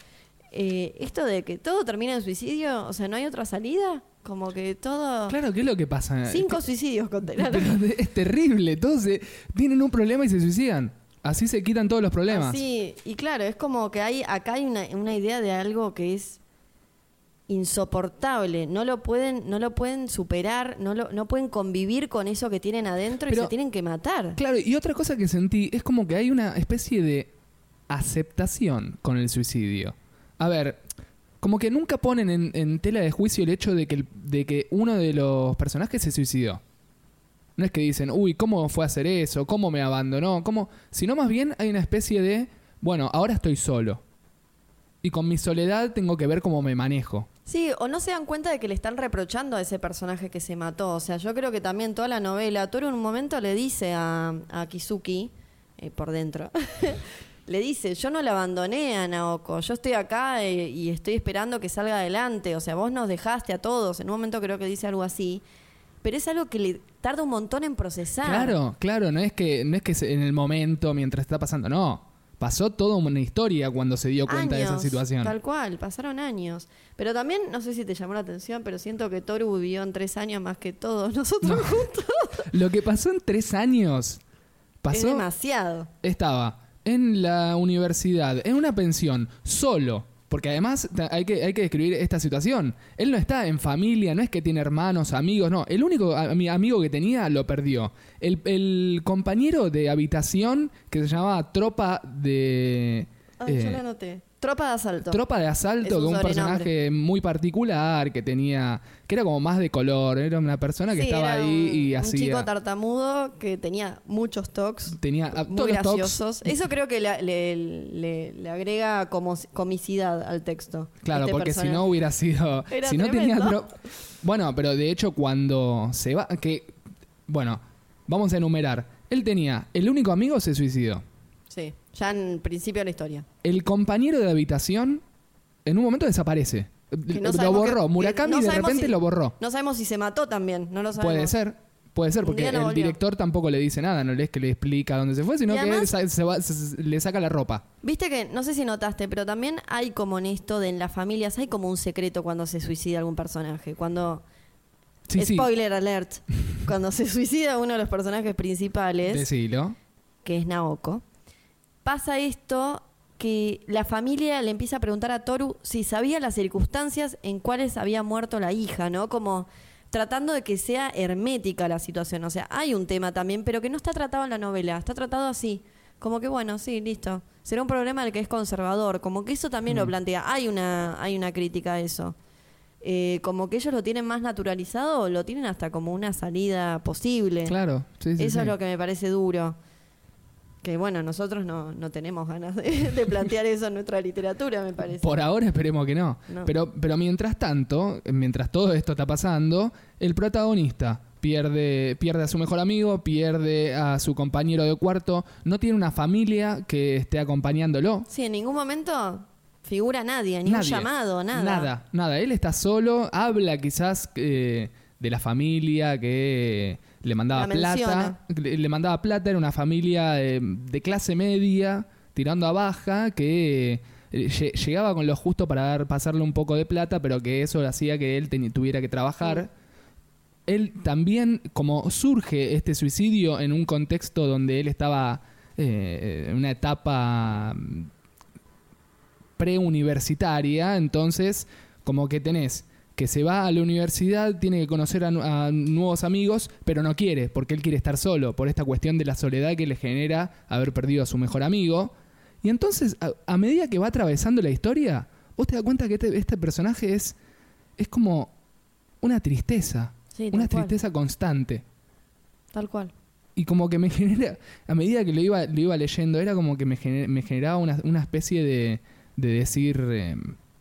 eh, esto de que todo termina en suicidio, o sea, no hay otra salida, como que todo... Claro, ¿qué es lo que pasa? Cinco suicidios conté. Pero de- es terrible. Todos se- tienen un problema y se suicidan. Así se quitan todos los problemas. Sí, y claro, es como que hay acá hay una, una idea de algo que es insoportable, no lo pueden no lo pueden superar, no lo, no pueden convivir con eso que tienen adentro y se tienen que matar. Claro, y otra cosa que sentí es como que hay una especie de aceptación con el suicidio. A ver, como que nunca ponen en, tela de juicio el hecho de que, de que uno de los personajes se suicidó. No es que dicen, uy, ¿cómo fue a hacer eso? ¿Cómo me abandonó? ¿Cómo? Sino más bien hay una especie de, bueno, ahora estoy solo. Y con mi soledad tengo que ver cómo me manejo. Sí, o no se dan cuenta de que le están reprochando a ese personaje que se mató. O sea, yo creo que también toda la novela, Toru en un momento le dice a, a Kizuki, eh, por dentro, le dice, yo no la abandoné a Naoko, yo estoy acá y estoy esperando que salga adelante. O sea, vos nos dejaste a todos. En un momento creo que dice algo así. Pero es algo que le tarda un montón en procesar. Claro, claro, no es que no es que en el momento mientras está pasando, no. Pasó toda una historia cuando se dio cuenta de esa situación. Tal cual, pasaron años. Pero también, no sé si te llamó la atención, pero siento que Toru vivió en tres años más que todos nosotros juntos. Lo que pasó en tres años, Es pasó, demasiado. estaba en la universidad, en una pensión, solo, Porque además hay que, hay que describir esta situación. Él no está en familia, no es que tiene hermanos, amigos, no. El único amigo que tenía lo perdió. El, el compañero de habitación que se llamaba Tropa de... Ay, yo eh, la anoté. Tropa de asalto. Tropa de asalto, un que un personaje muy particular, que tenía, que era como más de color, era una persona que Sí, estaba era ahí un, y un hacía, chico tartamudo que tenía muchos talks tenía muy todos los talks- graciosos. Eso creo que le, le- le- le agrega como comicidad al texto. Claro, este porque si no hubiera sido, Era si no tenía, tremendo. bueno, pero de hecho cuando se va, que, bueno, vamos a enumerar, él tenía, el único amigo se suicidó, Sí, ya en principio de la historia. el compañero de habitación en un momento desaparece, no lo borró, que- que Murakami no de repente si- lo borró. No sabemos si se mató también, no lo sabemos. Puede ser, puede ser, porque no el director tampoco le dice nada, no es que le explica dónde se fue, sino Y que además- él sa- se va- se- se- le saca la ropa. Viste que, no sé si notaste, pero también hay como en esto de en las familias, hay como un secreto cuando se suicida algún personaje. Cuando, Sí, sí, spoiler alert, cuando se suicida uno de los personajes principales, decilo. que es Naoko, pasa esto que la familia le empieza a preguntar a Toru si sabía las circunstancias en cuales había muerto la hija, ¿no? Como tratando de que sea hermética la situación. O sea, hay un tema también, pero que no está tratado en la novela, está tratado así. Como que bueno, sí, listo. Será un problema del que es conservador. Como que eso también lo plantea. Hay una, hay una crítica a eso. Eh, como que ellos lo tienen más naturalizado lo tienen hasta como una salida posible. Claro, sí, sí, Eso sí. es lo que me parece duro. Que bueno, nosotros no, no tenemos ganas de, de plantear eso en nuestra literatura, me parece. Por ahora esperemos que no. No. Pero, pero mientras tanto, mientras todo esto está pasando, el protagonista pierde, pierde a su mejor amigo, pierde a su compañero de cuarto, no tiene una familia que esté acompañándolo. Sí, en ningún momento figura nadie, ni un llamado, nada. Nada, nada. Él está solo, habla quizás eh, de la familia que le mandaba La plata. Le, le mandaba plata, era una familia eh, de clase media, tirando a baja, que eh, lle- llegaba con lo justo para dar, pasarle un poco de plata, pero que eso hacía que él tuviera que trabajar. Él también, como surge este suicidio en un contexto donde él estaba eh, en una etapa preuniversitaria, entonces como que tenés que se va a la universidad, tiene que conocer a, nu- a nuevos amigos, pero no quiere, porque él quiere estar solo, por esta cuestión de la soledad que le genera haber perdido a su mejor amigo. Y entonces, a, a medida que va atravesando la historia, vos te das cuenta que este, este personaje es, es como una tristeza, Sí, una cual. tristeza constante. Tal cual. Y como que me genera, a medida que lo iba, lo iba leyendo, era como que me, gener- me generaba una, una especie de, de decir, eh,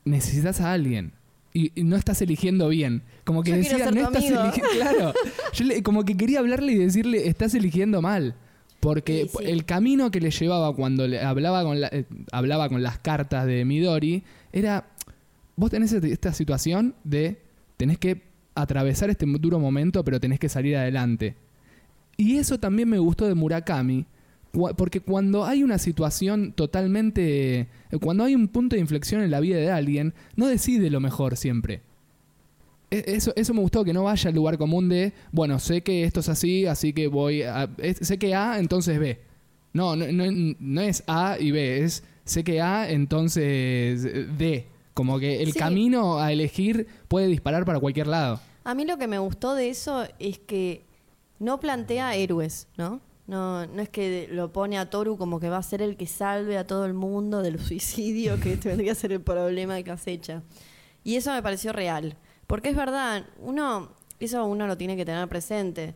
necesitas a alguien. Y, y no estás eligiendo bien. Como que Yo decía, no estás amigo". eligiendo. Claro. Yo le- como que quería hablarle y decirle, estás eligiendo mal. Porque Sí, sí. el camino que le llevaba cuando le hablaba con, la- eh, hablaba con las cartas de Midori era, vos tenés este- esta situación de, tenés que atravesar este duro momento, pero tenés que salir adelante. Y eso también me gustó de Murakami, porque cuando hay una situación totalmente, eh, cuando hay un punto de inflexión en la vida de alguien, no decide lo mejor siempre. E- Eso, eso me gustó, que no vaya al lugar común de, bueno, sé que esto es así, así que voy a... sé que A, entonces B. No, no, no, no es A y B, es sé que A, entonces D. Como que el Sí. camino a elegir puede disparar para cualquier lado. A mí lo que me gustó de eso es que no plantea héroes, ¿no? No, no es que lo pone a Toru como que va a ser el que salve a todo el mundo del suicidio, que tendría que ser el problema que acecha. Y eso me pareció real. Porque es verdad, uno, eso uno lo tiene que tener presente.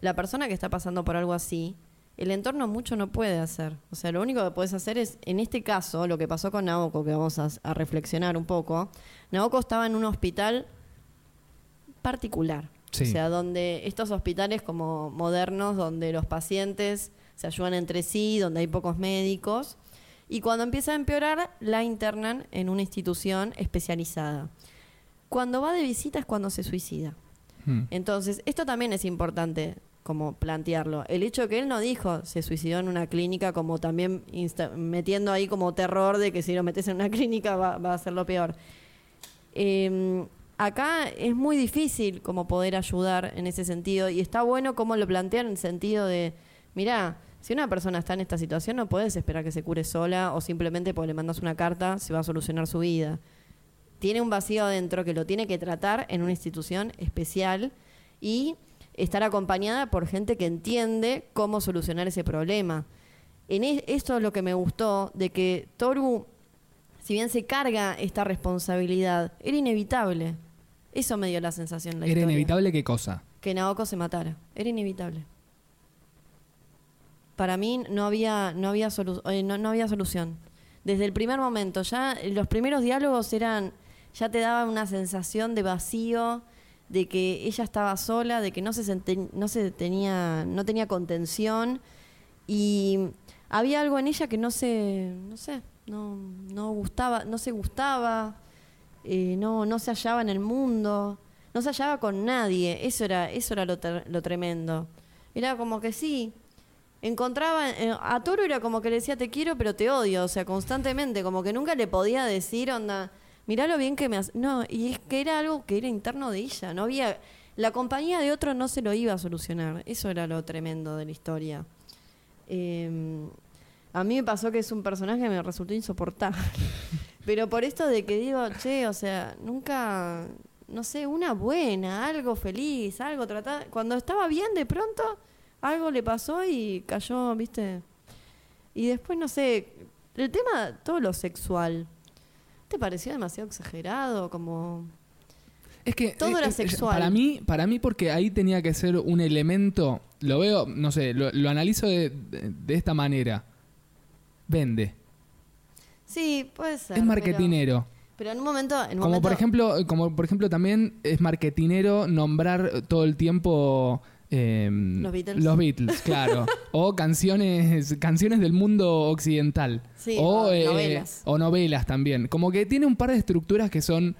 La persona que está pasando por algo así, el entorno mucho no puede hacer. O sea, lo único que puedes hacer es, en este caso, lo que pasó con Naoko, que vamos a, a reflexionar un poco. Naoko estaba en un hospital particular. Sí. O sea, donde estos hospitales como modernos, donde los pacientes se ayudan entre sí, donde hay pocos médicos. Y cuando empieza a empeorar, la internan en una institución especializada. Cuando va de visita es cuando se suicida. Hmm. Entonces, esto también es importante como plantearlo. El hecho que él no dijo se suicidó en una clínica, como también insta- metiendo ahí como terror de que si lo metes en una clínica va, va a ser lo peor. Eh, acá es muy difícil como poder ayudar en ese sentido y está bueno como lo plantean en el sentido de, mirá, Si una persona está en esta situación, no puedes esperar que se cure sola o simplemente porque le mandas una carta se va a solucionar su vida. Tiene un vacío adentro que lo tiene que tratar en una institución especial y estar acompañada por gente que entiende cómo solucionar ese problema. En e- esto es lo que me gustó, de que Toru, si bien se carga esta responsabilidad, era inevitable. Eso me dio la sensación en la ¿Era historia. inevitable qué cosa? Que Naoko se matara. Era inevitable. Para mí no había, no había, solu- eh, no, no había solución. Desde el primer momento, ya eh, los primeros diálogos eran, ya te daban una sensación de vacío, de que ella estaba sola, de que no se, no se tenía, no tenía contención y había algo en ella que no se, no sé, no, no gustaba, no se gustaba, no, no se hallaba en el mundo, no se hallaba con nadie, eso era, eso era lo, lo tremendo. Era como que sí, encontraba, eh, a Toro era como que le decía te quiero pero te odio, o sea, constantemente, como que nunca le podía decir, onda, mirá lo bien que me hace. No, y es que era algo que era interno de ella, no había, la compañía de otro no se lo iba a solucionar, eso era lo tremendo de la historia. Eh, a mí me pasó que es un personaje que me resultó insoportable. Pero por esto de que digo, che, o sea, nunca, no sé, una buena, algo feliz, algo tratar. Cuando estaba bien, de pronto, algo le pasó y cayó, ¿viste? Y después, no sé, el tema, todo lo sexual. ¿Te pareció demasiado exagerado? Como. Es que Todo eh, era eh, sexual. Para mí, para mí porque ahí tenía que ser un elemento, lo veo, no sé, lo, lo analizo de, de- de esta manera. Vende. Sí, puede ser. es marketinero. Pero, pero en un momento. En un Como momento- por ejemplo, como por ejemplo también es marketinero nombrar todo el tiempo eh, Los Beatles. los Beatles, claro. o canciones, canciones del mundo occidental. Sí, o, o eh, novelas. o novelas también. Como que tiene un par de estructuras que son.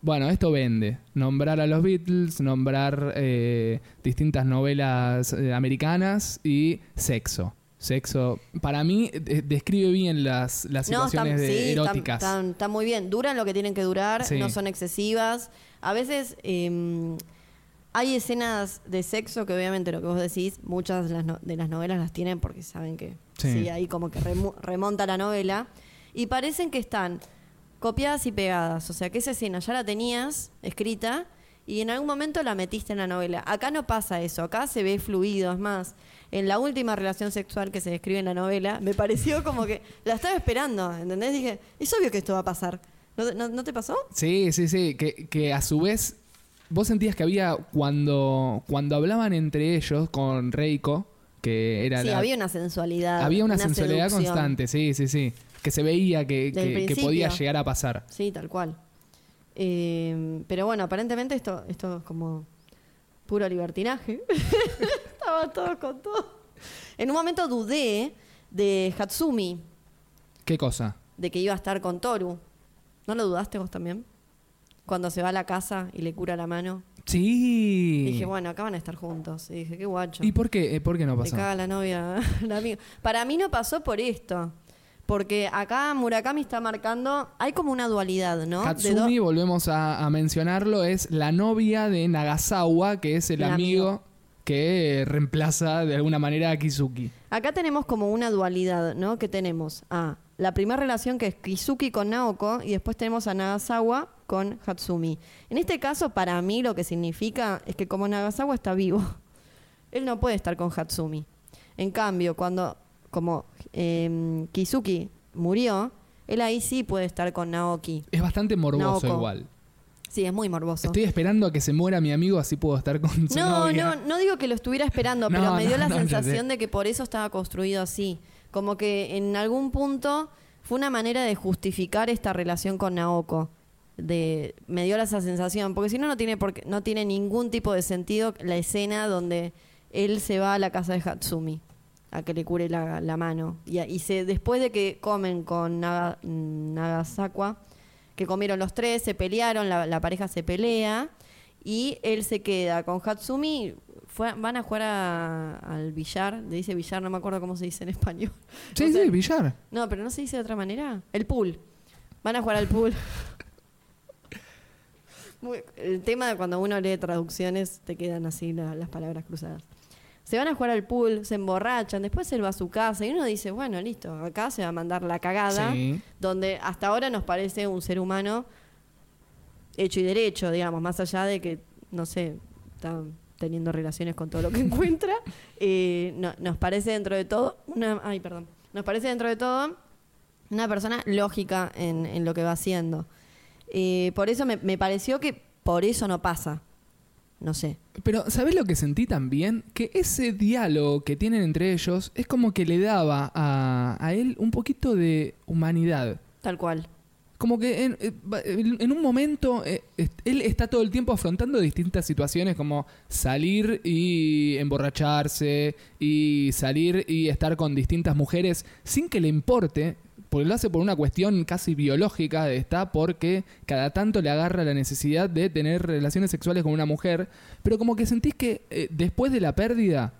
Bueno, esto vende. Nombrar a los Beatles, nombrar eh, distintas novelas eh, americanas y sexo. Sexo. Para mí eh, describe bien las, las No, situaciones de- sí, eróticas. Están, están muy bien. Duran lo que tienen que durar, Sí. no son excesivas. A veces eh, hay escenas de sexo que obviamente lo que vos decís, muchas de las, no- de las novelas las tienen porque saben que Sí. sí, ahí como que remo- remonta la novela. Y parecen que están copiadas y pegadas. O sea, que esa escena ya la tenías escrita y en algún momento la metiste en la novela. Acá no pasa eso, acá se ve fluido. Es más, en la última relación sexual que se describe en la novela, me pareció como que la estaba esperando, ¿entendés? Dije, es obvio que esto va a pasar. ¿No, no- no te pasó? Sí, sí, sí. Que, que a su vez, vos sentías que había, cuando, cuando hablaban entre ellos con Reiko, que era Sí, la- había una sensualidad. había una, sensualidad seducción. constante, sí, sí, sí. Que se veía que, que- podía llegar a pasar. Sí, tal cual. Eh, pero bueno, aparentemente esto, esto es como puro libertinaje. Estaban todos con todo. En un momento dudé de Hatsumi, ¿Qué cosa? de que iba a estar con Toru. ¿No lo dudaste vos también? Cuando se va a la casa y le cura la mano. Sí. Dije, bueno, acá van a estar juntos. Y dije, qué guacho. ¿Y por qué, eh, por qué no Le pasó? caga la novia, la amiga. Para mí no pasó por esto. Porque acá Murakami está marcando, hay como una dualidad, ¿no? De Hatsumi, do- volvemos a, a mencionarlo, es la novia de Nagasawa, que es el, El amigo, amigo. que reemplaza de alguna manera a Kizuki. Acá tenemos como una dualidad, ¿no? Que tenemos a la primera relación que es Kizuki con Naoko y después tenemos a Nagasawa con Hatsumi. En este caso, para mí lo que significa es que como Nagasawa está vivo, él no puede estar con Hatsumi. En cambio, cuando como eh, Kizuki murió, él ahí sí puede estar con Naoki. Es bastante morboso Naoko. igual. Sí, es muy morboso. Estoy esperando a que se muera mi amigo, así puedo estar con su No, novia. no, no digo que lo estuviera esperando, No, pero me dio no, la no, sensación de que por eso estaba construido así. Como que en algún punto fue una manera de justificar esta relación con Naoko. De, me dio esa sensación, porque si no, no tiene, por qué- no tiene ningún tipo de sentido la escena donde él se va a la casa de Hatsumi a que le cure la, la mano. Y, y se, después de que comen con Naga, Nagasakwa, que comieron los tres, se pelearon, la, la pareja se pelea y él se queda con Hatsumi. Fue- van a jugar a- al billar, le dice billar, no me acuerdo cómo se dice en español. Sí, No sé. sí, billar. No, pero no se dice de otra manera. El pool. Van a jugar al pool. Muy- el tema de cuando uno lee traducciones te quedan así la- las palabras cruzadas. Se van a jugar al pool, se emborrachan, después él va a su casa y uno dice, bueno, listo, acá se va a mandar la cagada, Sí. donde hasta ahora nos parece un ser humano hecho y derecho, digamos, más allá de que, no sé, está teniendo relaciones con todo lo que encuentra, eh, no- nos parece dentro de todo una, ay, perdón, nos parece dentro de todo una persona lógica en, en lo que va haciendo. Eh, por eso me, me pareció que por eso no pasa. No sé. Pero, ¿sabes lo que sentí también? Que ese diálogo que tienen entre ellos es como que le daba a, a él un poquito de humanidad. Tal cual. Como que en, eh, en- un momento eh, él está todo el tiempo afrontando distintas situaciones como salir y emborracharse y salir y estar con distintas mujeres sin que le importe, porque lo hace por una cuestión casi biológica, está porque cada tanto le agarra la necesidad de tener relaciones sexuales con una mujer, pero como que sentís que eh, después de la pérdida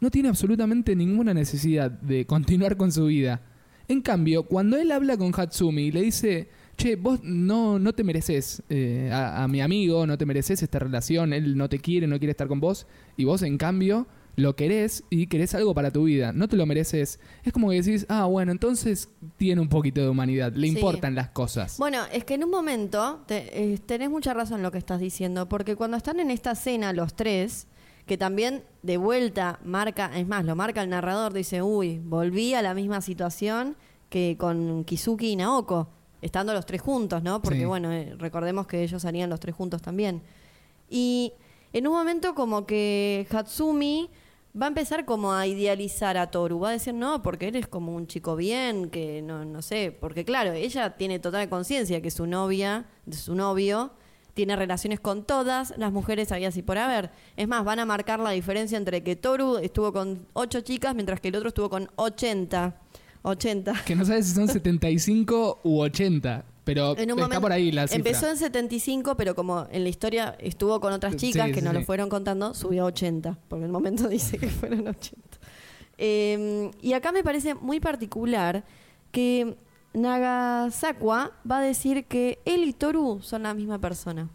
no tiene absolutamente ninguna necesidad de continuar con su vida. En cambio, cuando él habla con Hatsumi y le dice, che, vos no, no te mereces eh, a mi amigo, no te mereces esta relación, él no te quiere, no quiere estar con vos, y vos en cambio lo querés y querés algo para tu vida, no te lo mereces. Es como que decís, ah, bueno, entonces tiene un poquito de humanidad, le Sí. importan las cosas. Bueno, es que en un momento te- eh, tenés mucha razón en lo que estás diciendo, porque cuando están en esta cena los tres, que también de vuelta marca, es más, lo marca el narrador, dice, uy, volví a la misma situación que con Kizuki y Naoko, estando los tres juntos, ¿no? Porque Sí. bueno, eh, recordemos que ellos salían los tres juntos también. Y en un momento como que Hatsumi va a empezar como a idealizar a Toru, va a decir, no, porque él es como un chico bien, que no, no sé, porque claro, ella tiene total conciencia que su novia, su novio, tiene relaciones con todas las mujeres había así por haber. Es más, van a marcar la diferencia entre que Toru estuvo con ocho chicas, mientras que el otro estuvo con 80. 80. Que no sabes si son 75 u 80, pero En un está momento- por ahí la cifra. Empezó en 75, pero como en la historia estuvo con otras chicas sí, que sí. lo fueron contando, subió a 80, porque en el momento dice que fueron 80. Eh, y acá me parece muy particular que Nagasakwa va a decir que él y Toru son la misma persona,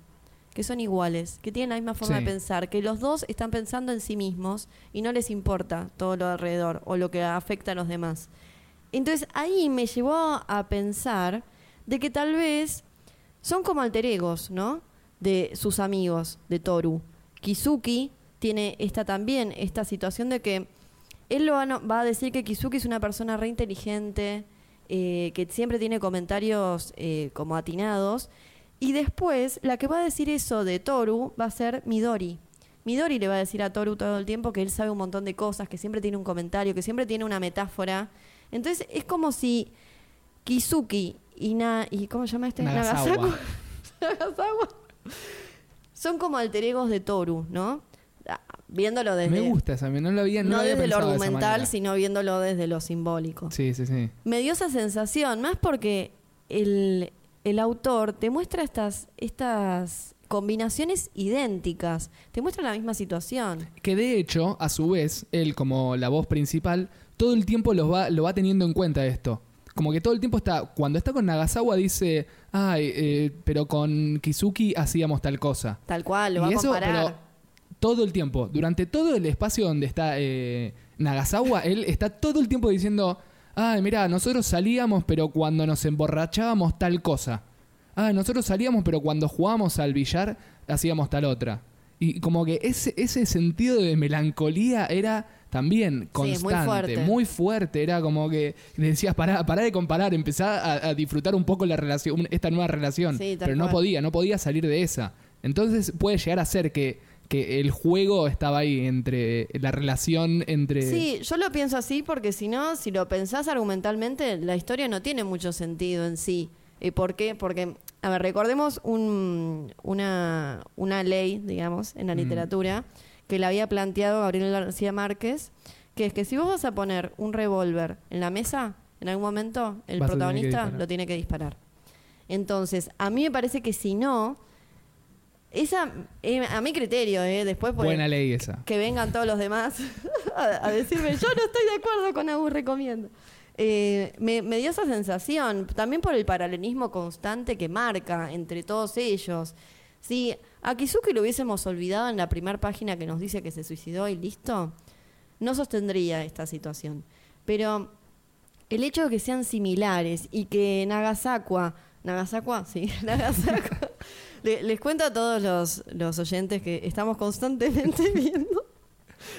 que son iguales, que tienen la misma forma Sí. de pensar, que los dos están pensando en sí mismos y no les importa todo lo alrededor o lo que afecta a los demás. Entonces ahí me llevó a pensar de que tal vez son como alter egos, ¿no? De sus amigos, de Toru. Kizuki tiene esta también, esta situación de que él lo va, a decir que Kizuki es una persona re inteligente, eh, que siempre tiene comentarios eh, como atinados. Y después, la que va a decir eso de Toru va a ser Midori. Midori le va a decir a Toru todo el tiempo que él sabe un montón de cosas, que siempre tiene un comentario, que siempre tiene una metáfora. Entonces es como si Kizuki y, Na, y ¿cómo se llama este? Nagasawa. Nagasawa. Son como alter egos de Toru, ¿no? Ah, Viéndolo desde... Me gusta esa, no lo había, no, no desde lo de argumental, sino viéndolo desde lo simbólico. Sí, sí, sí. Me dio esa sensación, más porque el, el autor te muestra estas, estas combinaciones idénticas, te muestra la misma situación. Que de hecho, a su vez, él como la voz principal, todo el tiempo los va, lo va teniendo en cuenta esto. Como que todo el tiempo está, cuando está con Nagasawa dice, ay, eh, pero con Kizuki hacíamos tal cosa. Tal cual, lo va y a eso, comparar. pero todo el tiempo, durante todo el espacio donde está eh, Nagasawa, él está todo el tiempo diciendo, ay, mira, nosotros salíamos, pero cuando nos emborrachábamos tal cosa. Ah, nosotros salíamos, pero cuando jugábamos al billar hacíamos tal otra. Y como que ese, ese sentido de melancolía era también Sí, es muy constante, fuerte. muy fuerte. Era como que decías, pará, pará de comparar, empezá a, a disfrutar un poco la relación, esta nueva relación. Sí, pero no cual. podía, no podía salir de esa. Entonces puede llegar a ser que, que el juego estaba ahí entre la relación entre... Sí, yo lo pienso así porque si no, si lo pensás argumentalmente, la historia no tiene mucho sentido en sí. Eh, ¿Por qué? Porque, a ver, recordemos un- una, una ley, digamos, en la Mm. literatura, que la había planteado Gabriel García Márquez, que es que si vos vas a poner un revólver en la mesa, en algún momento el Vas protagonista lo tiene que disparar. Entonces, a mí me parece que si no, esa, eh, a mi criterio, eh, después por Buena ley esa. que vengan todos los demás a, a decirme, yo no estoy de acuerdo con Agus Recomiendo. Eh, me, me dio esa sensación, también por el paralelismo constante que marca entre todos ellos. Si a Kizuki lo hubiésemos olvidado en la primera página que nos dice que se suicidó y listo, no sostendría esta situación. Pero el hecho de que sean similares y que Nagasakua, Nagasakua, sí, Nagasakua, le- les cuento a todos los, los oyentes que estamos constantemente viendo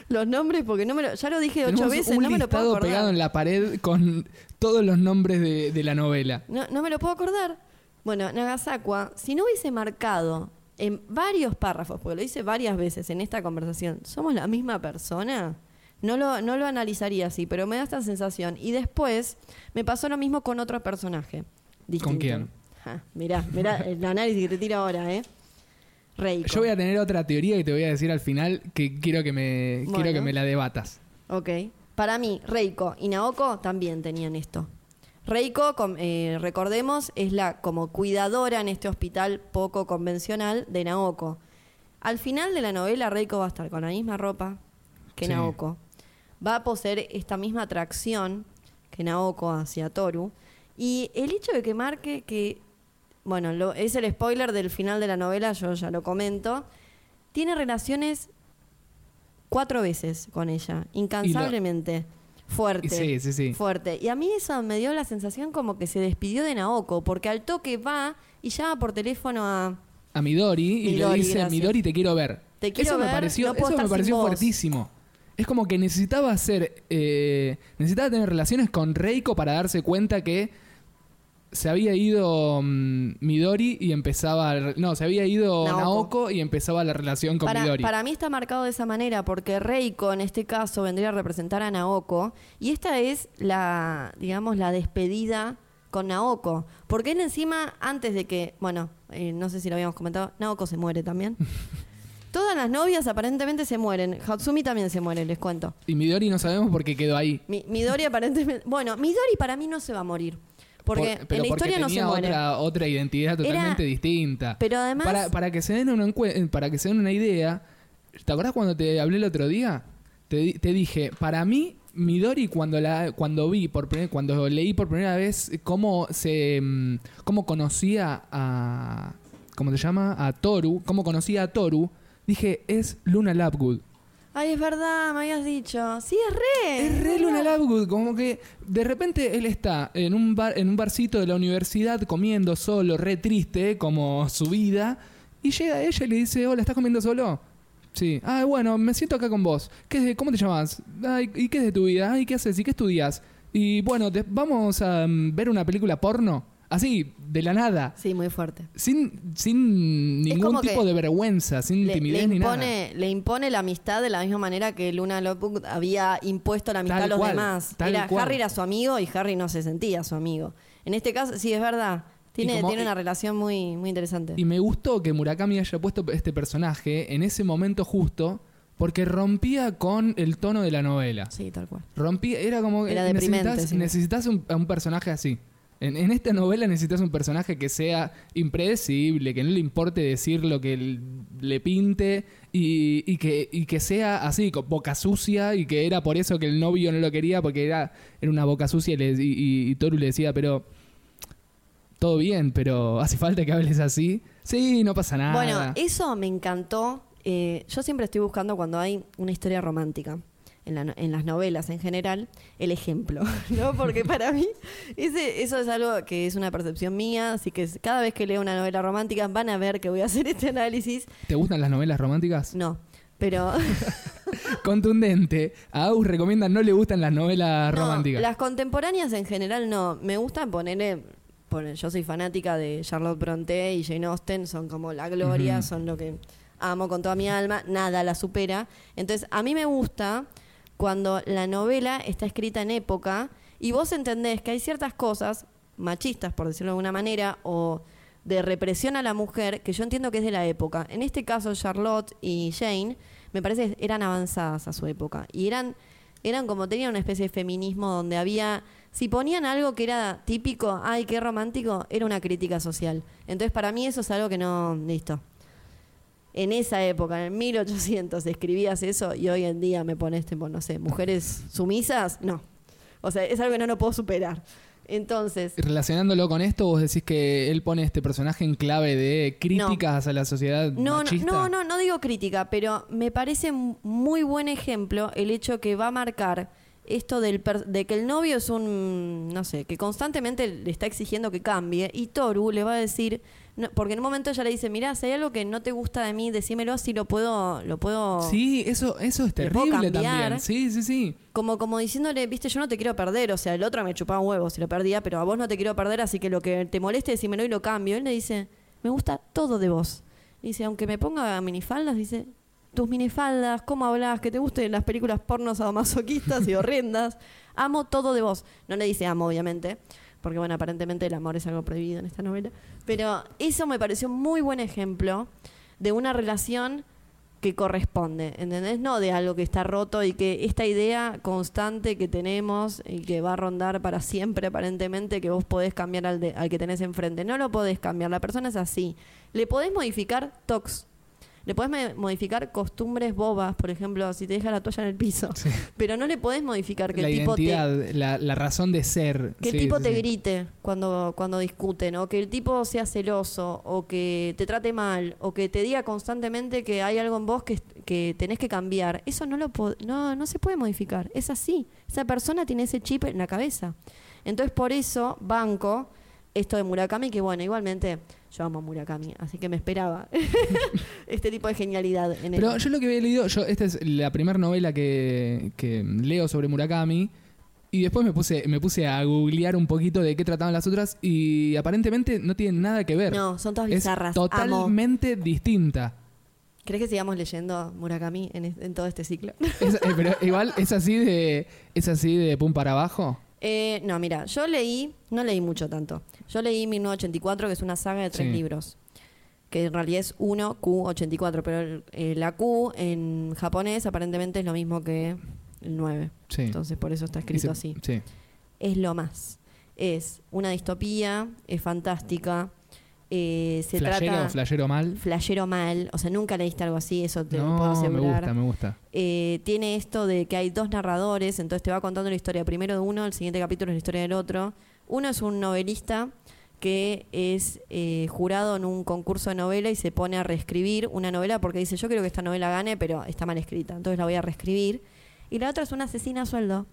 los nombres porque no me lo, ya lo dije ocho Tenemos veces, un no me lo puedo acordar. pegado en la pared con todos los nombres de, de la novela. No, no me lo puedo acordar. Bueno, Nagasakua, si no hubiese marcado en varios párrafos, porque lo hice varias veces en esta conversación, ¿somos la misma persona? No lo, no lo analizaría así, pero me da esta sensación. Y después me pasó lo mismo con otro personaje. distinto. quién? Ja, mirá, mirá el análisis que te tiro ahora, ¿eh? Reiko. Yo voy a tener otra teoría y te voy a decir al final que quiero que me, Bueno. quiero que me la debatas. Ok. Para mí, Reiko y Naoko también tenían esto. Reiko, com- eh, recordemos, es la como cuidadora en este hospital poco convencional de Naoko. Al final de la novela, Reiko va a estar con la misma ropa que Sí. Naoko. Va a poseer esta misma atracción que Naoko hacia Toru. Y el hecho de que marque que, bueno, lo- es el spoiler del final de la novela, yo ya lo comento, tiene relaciones cuatro veces con ella, incansablemente. Fuerte. Sí, sí, sí. Fuerte. Y a mí eso me dio la sensación como que se despidió de Naoko, porque al toque va y llama por teléfono a. A Midori y le dice, gracias. Midori, te quiero ver. Te quiero eso me ver, pareció, no puedo eso me pareció fuertísimo. Es como que necesitaba hacer, eh, necesitaba tener relaciones con Reiko para darse cuenta que se había ido mm, Midori y empezaba, no, se había ido Naoko. Naoko, y empezaba la relación con Para, Midori. para mí está marcado de esa manera, porque Reiko en este caso vendría a representar a Naoko, y esta es la, digamos, la despedida con Naoko. Porque él encima, antes de que, bueno, eh, no sé si lo habíamos comentado, Naoko se muere también. Todas las novias aparentemente se mueren. Hatsumi también se muere, les cuento. Y Midori no sabemos por qué quedó ahí. Mi, Midori aparentemente... Bueno, Midori para mí no se va a morir. Porque Por- pero en la porque historia no se tenía muere. Otra, otra identidad Era- totalmente distinta. Pero además- Para, para que se den una encue- para que se den una idea, ¿te acordás cuando te hablé el otro día? Te, te dije, para mí, Midori cuando la cuando vi por cuando leí por primera vez cómo se mm, cómo conocía a ¿cómo se llama? a Toru, cómo conocía a Toru, dije, es Luna Lovegood. Ay, es verdad, me habías dicho. Sí, es re. Es re Luna Lovegood, como que de repente él está en un bar, en un barcito de la universidad comiendo solo, re triste, como su vida, y llega ella y le dice, hola, ¿estás comiendo solo? Sí. Ah, bueno, me siento acá con vos. ¿Qué es de- ¿Cómo te llamas? ¿Y qué es de tu vida? Ay, ¿qué haces? ¿Y qué estudias? Y bueno, te- vamos a mm, ver una película porno. Así, de la nada. Sí, muy fuerte. Sin, sin ningún tipo de vergüenza, sin Le, timidez le ni nada. impone, le impone la amistad de la misma manera que Luna Lovegood había impuesto la amistad Tal a los cual, demás. tal Era. Harry era su amigo y Harry no se sentía su amigo. En este caso, sí, es verdad. Tiene, como- tiene una relación muy, muy interesante. Y me gustó que Murakami haya puesto este personaje en ese momento justo porque rompía con el tono de la novela. Sí, tal cual. Rompía, era como que necesitas, sí. necesitas un, a un personaje así. En, esta novela necesitas un personaje que sea impredecible, que no le importe decir lo que le pinte y, que, sea así, con boca sucia y que era por eso que el novio no lo quería porque era, una boca sucia y, le- y- y Toru le decía, pero todo bien, pero hace falta que hables así. Sí, no pasa nada. Bueno, eso me encantó. Eh, yo siempre estoy buscando cuando hay una historia romántica. En, la no- en las novelas en general, el ejemplo, ¿no? Porque para mí ese, eso es algo que es una percepción mía, así que cada vez que leo una novela romántica van a ver que voy a hacer este análisis. ¿Te gustan las novelas románticas? No, pero Contundente. A Aus recomienda no le gustan las novelas No, románticas. las contemporáneas en general no. Me gustan ponerle. poner- yo soy fanática de Charlotte Bronte y Jane Austen, son como la gloria, son lo que amo con toda mi alma, nada la supera. Entonces, a mí me gusta cuando la novela está escrita en época y vos entendés que hay ciertas cosas machistas, por decirlo de alguna manera, o de represión a la mujer, que yo entiendo que es de la época. En este caso, Charlotte y Jane, me parece eran avanzadas a su época. Y eran, eran como tenían una especie de feminismo donde había. Si ponían algo que era típico, ay, qué romántico, era una crítica social. Entonces, para mí, eso es algo que no. Listo. En esa época, en 1800, escribías eso y hoy en día me pones, tipo, no sé, mujeres sumisas, no. O sea, es algo que no lo puedo superar. Entonces, Relacionándolo con esto, vos decís que él pone este personaje en clave de críticas a la sociedad no, no, machista. no, no, no digo crítica, pero me parece muy buen ejemplo el hecho que va a marcar esto del per- de que el novio es un, no sé, que constantemente le está exigiendo que cambie y Toru le va a decir, no, porque en un momento ella le dice, mira, si hay algo que no te gusta de mí, decímelo así lo puedo, lo puedo, Sí, eso, eso es puedo terrible también. Sí, sí, sí. como como diciéndole, viste, yo no te quiero perder, o sea, el otro me chupaba un huevo si lo perdía, pero a vos no te quiero perder, así que lo que te moleste, decímelo y lo cambio. Él le dice, me gusta todo de vos. Dice, aunque me ponga minifaldas, dice, tus minifaldas, cómo hablas, que te gusten las películas pornos sadomasoquistas y horrendas. Amo todo de vos. No le dice amo, obviamente, porque bueno, aparentemente el amor es algo prohibido en esta novela. Pero eso me pareció muy buen ejemplo de una relación que corresponde, ¿entendés? No de algo que está roto y que esta idea constante que tenemos y que va a rondar para siempre aparentemente que vos podés cambiar al, de- al que tenés enfrente. No lo podés cambiar, la persona es así. Le podés modificar tox. Le podés modificar costumbres bobas, por ejemplo, si te deja la toalla en el piso. Pero no le podés modificar que la el tipo te, identidad, la, la razón de ser. que el tipo sí, te grite cuando, cuando discuten, o que el tipo sea celoso, o que te trate mal, o que te diga constantemente que hay algo en vos que, que tenés que cambiar. Eso no, lo no, no se puede modificar. Es así. Esa persona tiene ese chip en la cabeza. Entonces, por eso, banco esto de Murakami, que bueno, igualmente yo amo Murakami, así que me esperaba este tipo de genialidad en Pero él. yo lo que había leído, yo, esta es la primera novela que, que leo sobre Murakami. Y después me puse, me puse a googlear un poquito de qué trataban las otras. Y aparentemente no tienen nada que ver. No, son todas es bizarras. Amo. totalmente distinta. ¿Crees que sigamos leyendo Murakami en, todo este ciclo? Es- eh, pero igual es así de. Es así de pum para abajo. Eh, no, mira, yo leí, no leí mucho tanto. Yo leí 1984, que es una saga de tres Sí. libros. Que en realidad es 1Q84, pero el- eh, la Q en japonés aparentemente es lo mismo que el 9. Sí. Entonces por eso está Y escrito se- así. Sí. Es lo más. Es una distopía, es fantástica, eh, se flashero, trata flashero mal. flashero mal, o sea, nunca leíste algo así, eso te lo puedo No, me asegurar. gusta, me gusta. Eh, tiene esto de que hay dos narradores, entonces te va contando la historia primero de uno, el siguiente capítulo es la historia del otro. Uno es un novelista que es eh, jurado en un concurso de novela y se pone a reescribir una novela porque dice, yo quiero que esta novela gane, pero está mal escrita, entonces la voy a reescribir. Y la otra es una asesina a sueldo.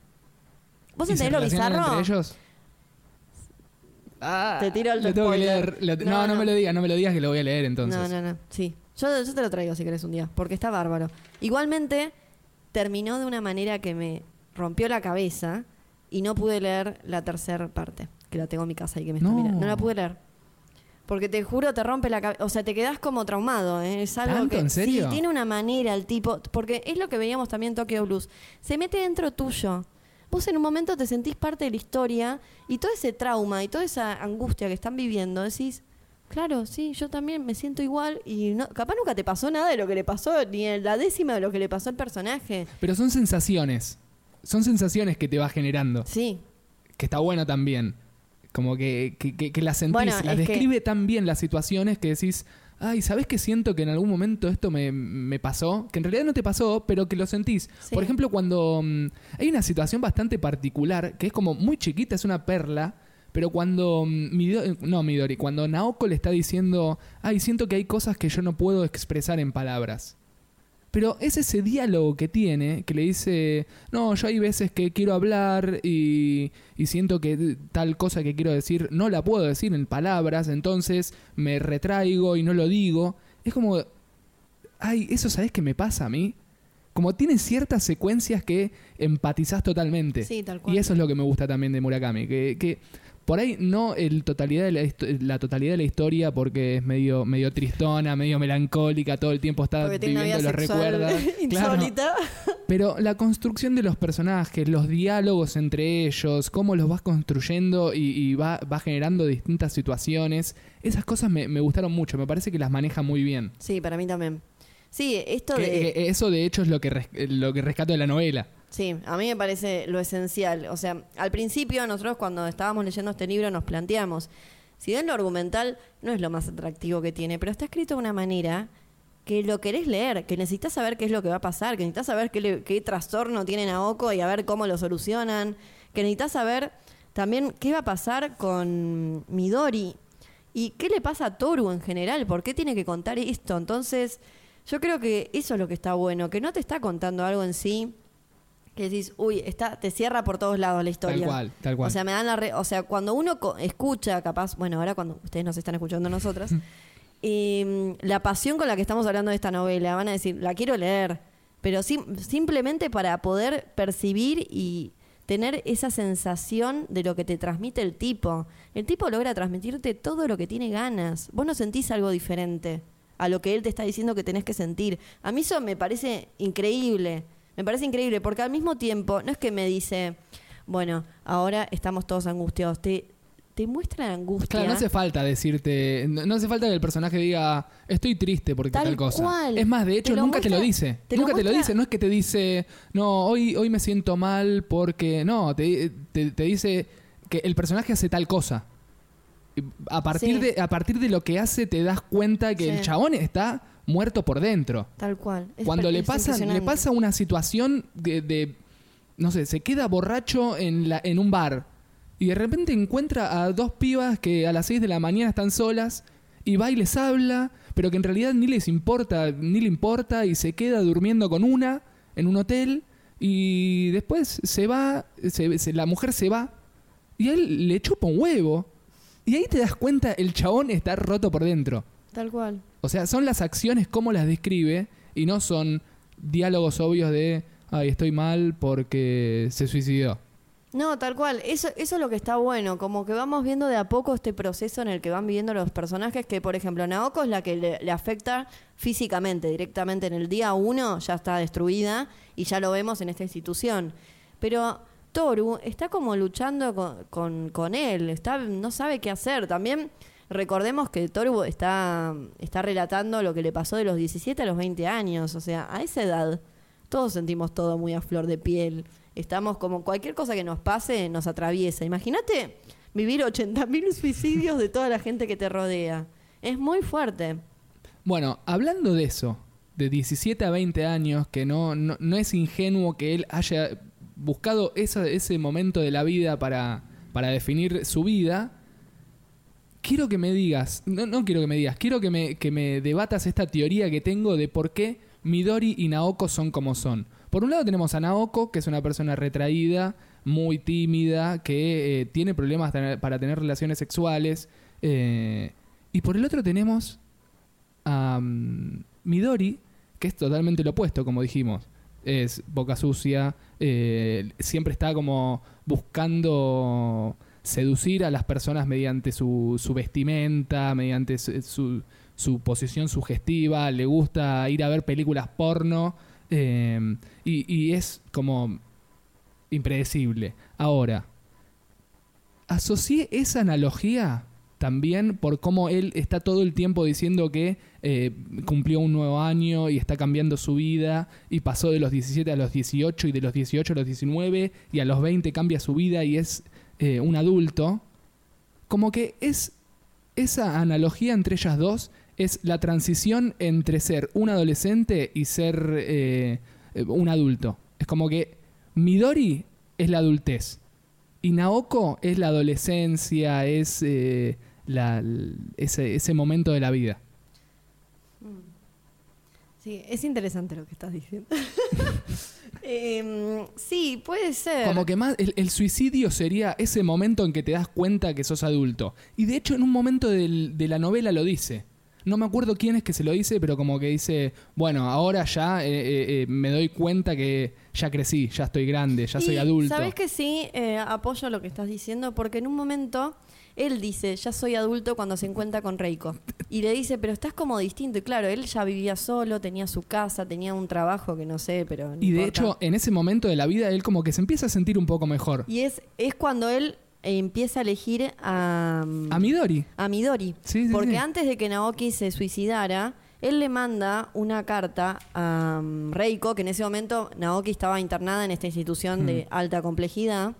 ¿Vos ¿Y se entendés lo bizarro? entre ellos? Ah, Te tiro el lo tengo que spoiler. leer. Lo- No, no, no, no. me lo digas, no me lo digas que lo voy a leer entonces. No, no, no. Sí. Yo, yo te lo traigo si querés un día, porque está bárbaro. Igualmente, terminó de una manera que me rompió la cabeza y no pude leer la tercera parte, que la tengo en mi casa y que me está No. mirando. No la pude leer. Porque te juro, te rompe la cabeza. O sea, te quedás como traumado. ¿eh? Es algo ¿Tanto? que. ¿En serio? Sí, tiene una manera el tipo. Porque es lo que veíamos también en Tokyo Blues. Se mete dentro tuyo. Vos en un momento te sentís parte de la historia y todo ese trauma y toda esa angustia que están viviendo, decís, claro, sí, yo también me siento igual y no, capaz nunca te pasó nada de lo que le pasó, ni en la décima de lo que le pasó al personaje. Pero son sensaciones. Son sensaciones que te va generando. Sí, Que está bueno también. Como que, que, que- que las sentís. Bueno, las que- describe tan bien las situaciones que decís. Ay, ¿sabes que siento que en algún momento esto me, me pasó? Que en realidad no te pasó, pero que lo sentís. Sí. Por ejemplo, cuando mm, hay una situación bastante particular, que es como muy chiquita, es una perla, pero cuando mm, Midori, no Midori, cuando Naoko le está diciendo, ay, siento que hay cosas que yo no puedo expresar en palabras. Pero es ese diálogo que tiene, que le dice, no, yo hay veces que quiero hablar y, y siento que tal cosa que quiero decir no la puedo decir en palabras, entonces me retraigo y no lo digo. Es como, ay, eso sabes que me pasa a mí. Como tiene ciertas secuencias que empatizás totalmente. Sí, tal cual. Y eso es lo que me gusta también de Murakami, que, que por ahí no el totalidad de la, la totalidad de la historia porque es medio medio tristona, medio melancólica, todo el tiempo está porque viviendo los recuerda. Claro. Pero la construcción de los personajes, los diálogos entre ellos, cómo los vas construyendo y, y va, va generando distintas situaciones, esas cosas me, me gustaron mucho, me parece que las maneja muy bien. Sí, para mí también. Sí, esto Que- de... que eso de hecho es lo que, res- lo que rescato de la novela. Sí, a mí me parece lo esencial. O sea, al principio nosotros cuando estábamos leyendo este libro nos planteamos, si bien lo argumental no es lo más atractivo que tiene, pero está escrito de una manera que lo querés leer, que necesitas saber qué es lo que va a pasar, que necesitas saber qué, le- qué trastorno tiene Naoko y a ver cómo lo solucionan, que necesitas saber también qué va a pasar con Midori y qué le pasa a Toru en general, por qué tiene que contar esto. Entonces, yo creo que eso es lo que está bueno, que no te está contando algo en sí que decís, uy, está, te cierra por todos lados la historia. Tal cual, tal cual. O sea, me dan la re- o sea, cuando uno co- escucha, capaz, bueno, ahora cuando ustedes nos están escuchando nosotras, eh, la pasión con la que estamos hablando de esta novela, van a decir, la quiero leer, pero sim- simplemente para poder percibir y tener esa sensación de lo que te transmite el tipo. El tipo logra transmitirte todo lo que tiene ganas. Vos no sentís algo diferente a lo que él te está diciendo que tenés que sentir. A mí eso me parece increíble. Me parece increíble porque al mismo tiempo no es que me dice, bueno, ahora estamos todos angustiados. Te, te muestra la angustia. Claro, no hace falta decirte, no, no hace falta que el personaje diga, estoy triste porque tal, Tal cosa. cual. Es más, de hecho, Te nunca te lo dice. te lo nunca te lo dice, no es que te dice, no, hoy, hoy me siento mal porque, no, te, te, te dice que el personaje hace tal cosa. A partir, Sí. de, a partir de lo que hace te das cuenta que Sí. el chabón está muerto por dentro. Tal cual. Es Cuando le pasa, le pasa una situación de, de, no sé, se queda borracho en, la, en un bar y de repente encuentra a dos pibas que a las 6 de la mañana están solas y va y les habla, pero que en realidad ni les importa, ni le importa y se queda durmiendo con una en un hotel y después se va, se- se- la mujer se va y él le chupa un huevo y ahí te das cuenta el chabón está roto por dentro. Tal cual. O sea, son las acciones como las describe y no son diálogos obvios de, ay, estoy mal porque se suicidó. No, tal cual. Eso, eso es lo que está bueno. Como que vamos viendo de a poco este proceso en el que van viviendo los personajes. Que, por ejemplo, Naoko es la que le, afecta físicamente, directamente en el día uno, ya está destruida y ya lo vemos en esta institución. Pero Toru está como luchando con, con, con él. Está, no sabe qué hacer. También recordemos que Toru está, está relatando lo que le pasó de los 17 a los 20 años. O sea, a esa edad todos sentimos todo muy a flor de piel. Estamos como cualquier cosa que nos pase nos atraviesa. Imagínate vivir 80.000 suicidios de toda la gente que te rodea. Es muy fuerte. Bueno, hablando de eso, de 17 a 20 años, que no, no, no es ingenuo que él haya buscado ese momento de la vida para, para definir su vida, quiero que me digas, no, no quiero que me digas, quiero que me, que me debatas esta teoría que tengo de por qué Midori y Naoko son como son. Por un lado tenemos a Naoko, que es una persona retraída, muy tímida, que eh, tiene problemas para tener relaciones sexuales. eh, y por el otro tenemos a mm, Midori, que es totalmente lo opuesto, como dijimos. Es boca sucia, eh, siempre está como buscando seducir a las personas mediante su, vestimenta, mediante su, posición sugestiva, le gusta ir a ver películas porno eh, y, y es como impredecible. Ahora, asocié esa analogía también por cómo él está todo el tiempo diciendo que eh, cumplió un nuevo año y está cambiando su vida y pasó de los 17 a los 18 y de los 18 a los 19 y a los 20 cambia su vida y es eh, un adulto. Como que es esa analogía entre ellas dos es la transición entre ser un adolescente y ser eh, un adulto. Es como que Midori es la adultez y Naoko es la adolescencia, es eh, la- ese, ese momento de la vida. Sí, es interesante lo que estás diciendo. Em, sí, puede ser. Como que más el, el suicidio sería ese momento en que te das cuenta que sos adulto. Y de hecho en un momento del- de la novela lo dice. No me acuerdo quién es que se lo dice, pero como que dice, bueno, ahora ya eh, eh, eh, me doy cuenta que ya crecí, ya estoy grande, ya soy adulto. ¿Sabes que sí? Apoyo lo que estás diciendo, porque en un momento él dice, ya soy adulto cuando se encuentra con Reiko. Y le dice, pero estás como distinto. Y claro, él ya vivía solo, tenía su casa, tenía un trabajo que no sé, pero... no Y de importa. hecho, en ese momento de la vida, él como que se empieza a sentir un poco mejor. Y es, es cuando él eh, empieza a elegir a... A Midori. a Midori. Sí, sí, porque sí. antes de que Naoki se suicidara, él le manda una carta a um, Reiko, que en ese momento Naoki estaba internada en esta institución de Mm. alta complejidad,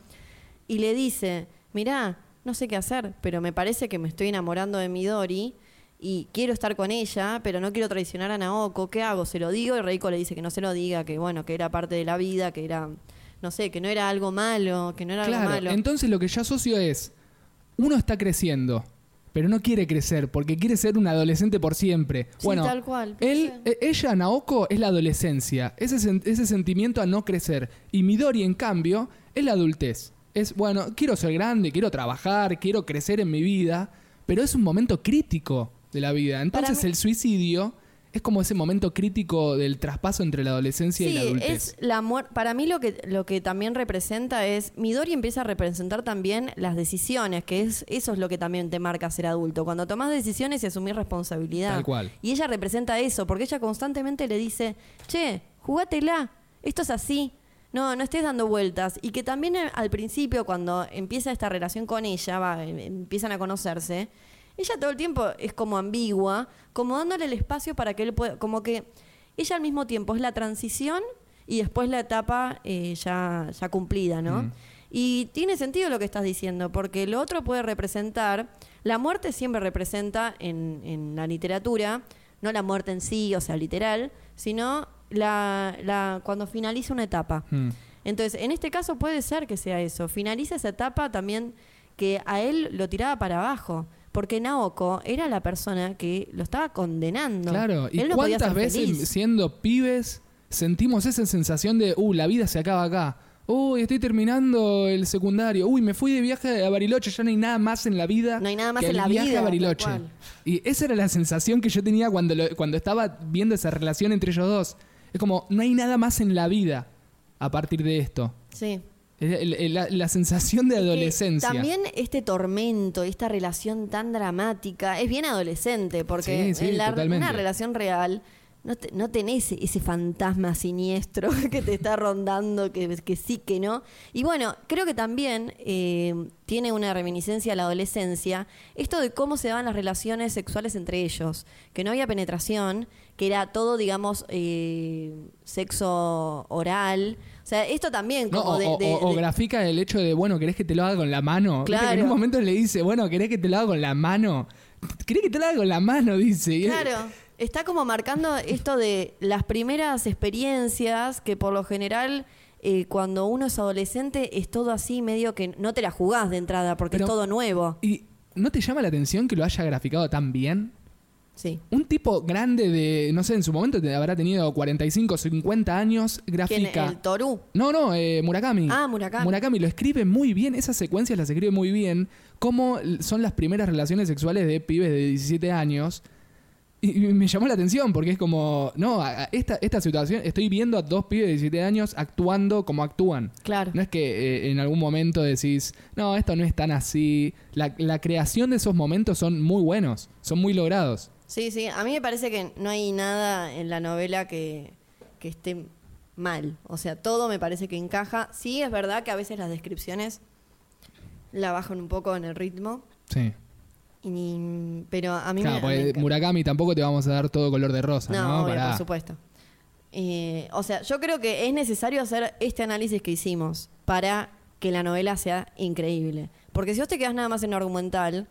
y le dice, mirá, no sé qué hacer, pero me parece que me estoy enamorando de Midori y quiero estar con ella, pero no quiero traicionar a Naoko, ¿qué hago? ¿Se lo digo? Y Reiko le dice que no se lo diga, que bueno, que era parte de la vida, que era no sé, que no era algo malo, que no era algo Claro, malo. entonces lo que yo asocio es, uno está creciendo, pero no quiere crecer porque quiere ser un adolescente por siempre. Sí, bueno, tal cual, él, e- ella, Naoko, es la adolescencia, ese, ese sentimiento a no crecer. Y Midori, en cambio, es la adultez. Es, bueno, quiero ser grande, quiero trabajar, quiero crecer en mi vida, pero es un momento crítico de la vida. Entonces el suicidio es como ese momento crítico del traspaso entre la adolescencia y la adultez. es la Para mí lo que, lo que también representa es. Midori empieza a representar también las decisiones, que es eso es lo que también te marca ser adulto. Cuando tomas decisiones y asumir responsabilidad. Tal cual. Y ella representa eso, porque ella constantemente le dice, che, jugátela, esto es así. No, no estés dando vueltas. Y que también eh, al principio, cuando empieza esta relación con ella, va, em- empiezan a conocerse, ella todo el tiempo es como ambigua, como dándole el espacio para que él pueda, como que ella al mismo tiempo es la transición y después la etapa eh, ya, ya cumplida, ¿no? Mm. Y tiene sentido lo que estás diciendo, porque lo otro puede representar, la muerte siempre representa en, en la literatura, no la muerte en sí, o sea, literal, sino la, la, cuando finaliza una etapa. Mm. Entonces, en este caso puede ser que sea eso. Finaliza esa etapa también que a él lo tiraba para abajo. Porque Naoko era la persona que lo estaba condenando. Claro, ¿y Él no podía cuántas veces feliz. siendo pibes sentimos esa sensación de, uh, la vida se acaba acá? Uy, estoy terminando el secundario. Uy, me fui de viaje a Bariloche, ya no hay nada más en la vida. No hay nada más que en el la viaje vida, a Bariloche. Y esa era la sensación que yo tenía cuando, lo- cuando estaba viendo esa relación entre ellos dos. Es como, no hay nada más en la vida a partir de esto. Sí. La, la sensación de adolescencia. También este tormento, esta relación tan dramática, es bien adolescente, porque Sí, sí, en la- una relación real no, te- no tenés ese fantasma siniestro que te está rondando, que, que sí, que no. Y bueno, creo que también eh, tiene una reminiscencia a la adolescencia, esto de cómo se daban las relaciones sexuales entre ellos, que no había penetración, que era todo, digamos, eh, sexo oral. O sea, esto también No, como o, de- o- de- o de- grafica el hecho de, bueno, ¿querés que te lo haga con la mano? Viste que Claro. en un momento le dice, bueno, ¿querés que te lo haga con la mano? ¿Querés que te lo haga con la mano? Dice. Claro, está como marcando esto de las primeras experiencias que por lo general eh, cuando uno es adolescente es todo así medio que no te la jugás de entrada porque Pero- es todo nuevo. ¿Y no te llama la atención que lo haya graficado tan bien? Sí. Un tipo grande de, no sé, en su momento te habrá tenido 45, 50 años, ¿Quién? grafica. El Torú. No, no, eh, Murakami. Ah, Murakami. Murakami lo escribe muy bien, esas secuencias las escribe muy bien. Cómo son las primeras relaciones sexuales de pibes de 17 años. Y me llamó la atención porque es como, no, a- a esta, esta situación, estoy viendo a dos pibes de 17 años actuando como actúan. Claro. No es que eh, en algún momento decís, no, esto no es tan así. La, la creación de esos momentos son muy buenos, son muy logrados. Sí, sí. A mí me parece que no hay nada en la novela que, que esté mal. O sea, todo me parece que encaja. Sí, es verdad que a veces las descripciones la bajan un poco en el ritmo. Sí. Y- pero a mí Claro, me, me. Murakami tampoco te vamos a dar todo color de rosa, ¿no? No, obvio, por supuesto. Eh, o sea, yo creo que es necesario hacer este análisis que hicimos para que la novela sea increíble. Porque si vos te quedas nada más en lo argumental,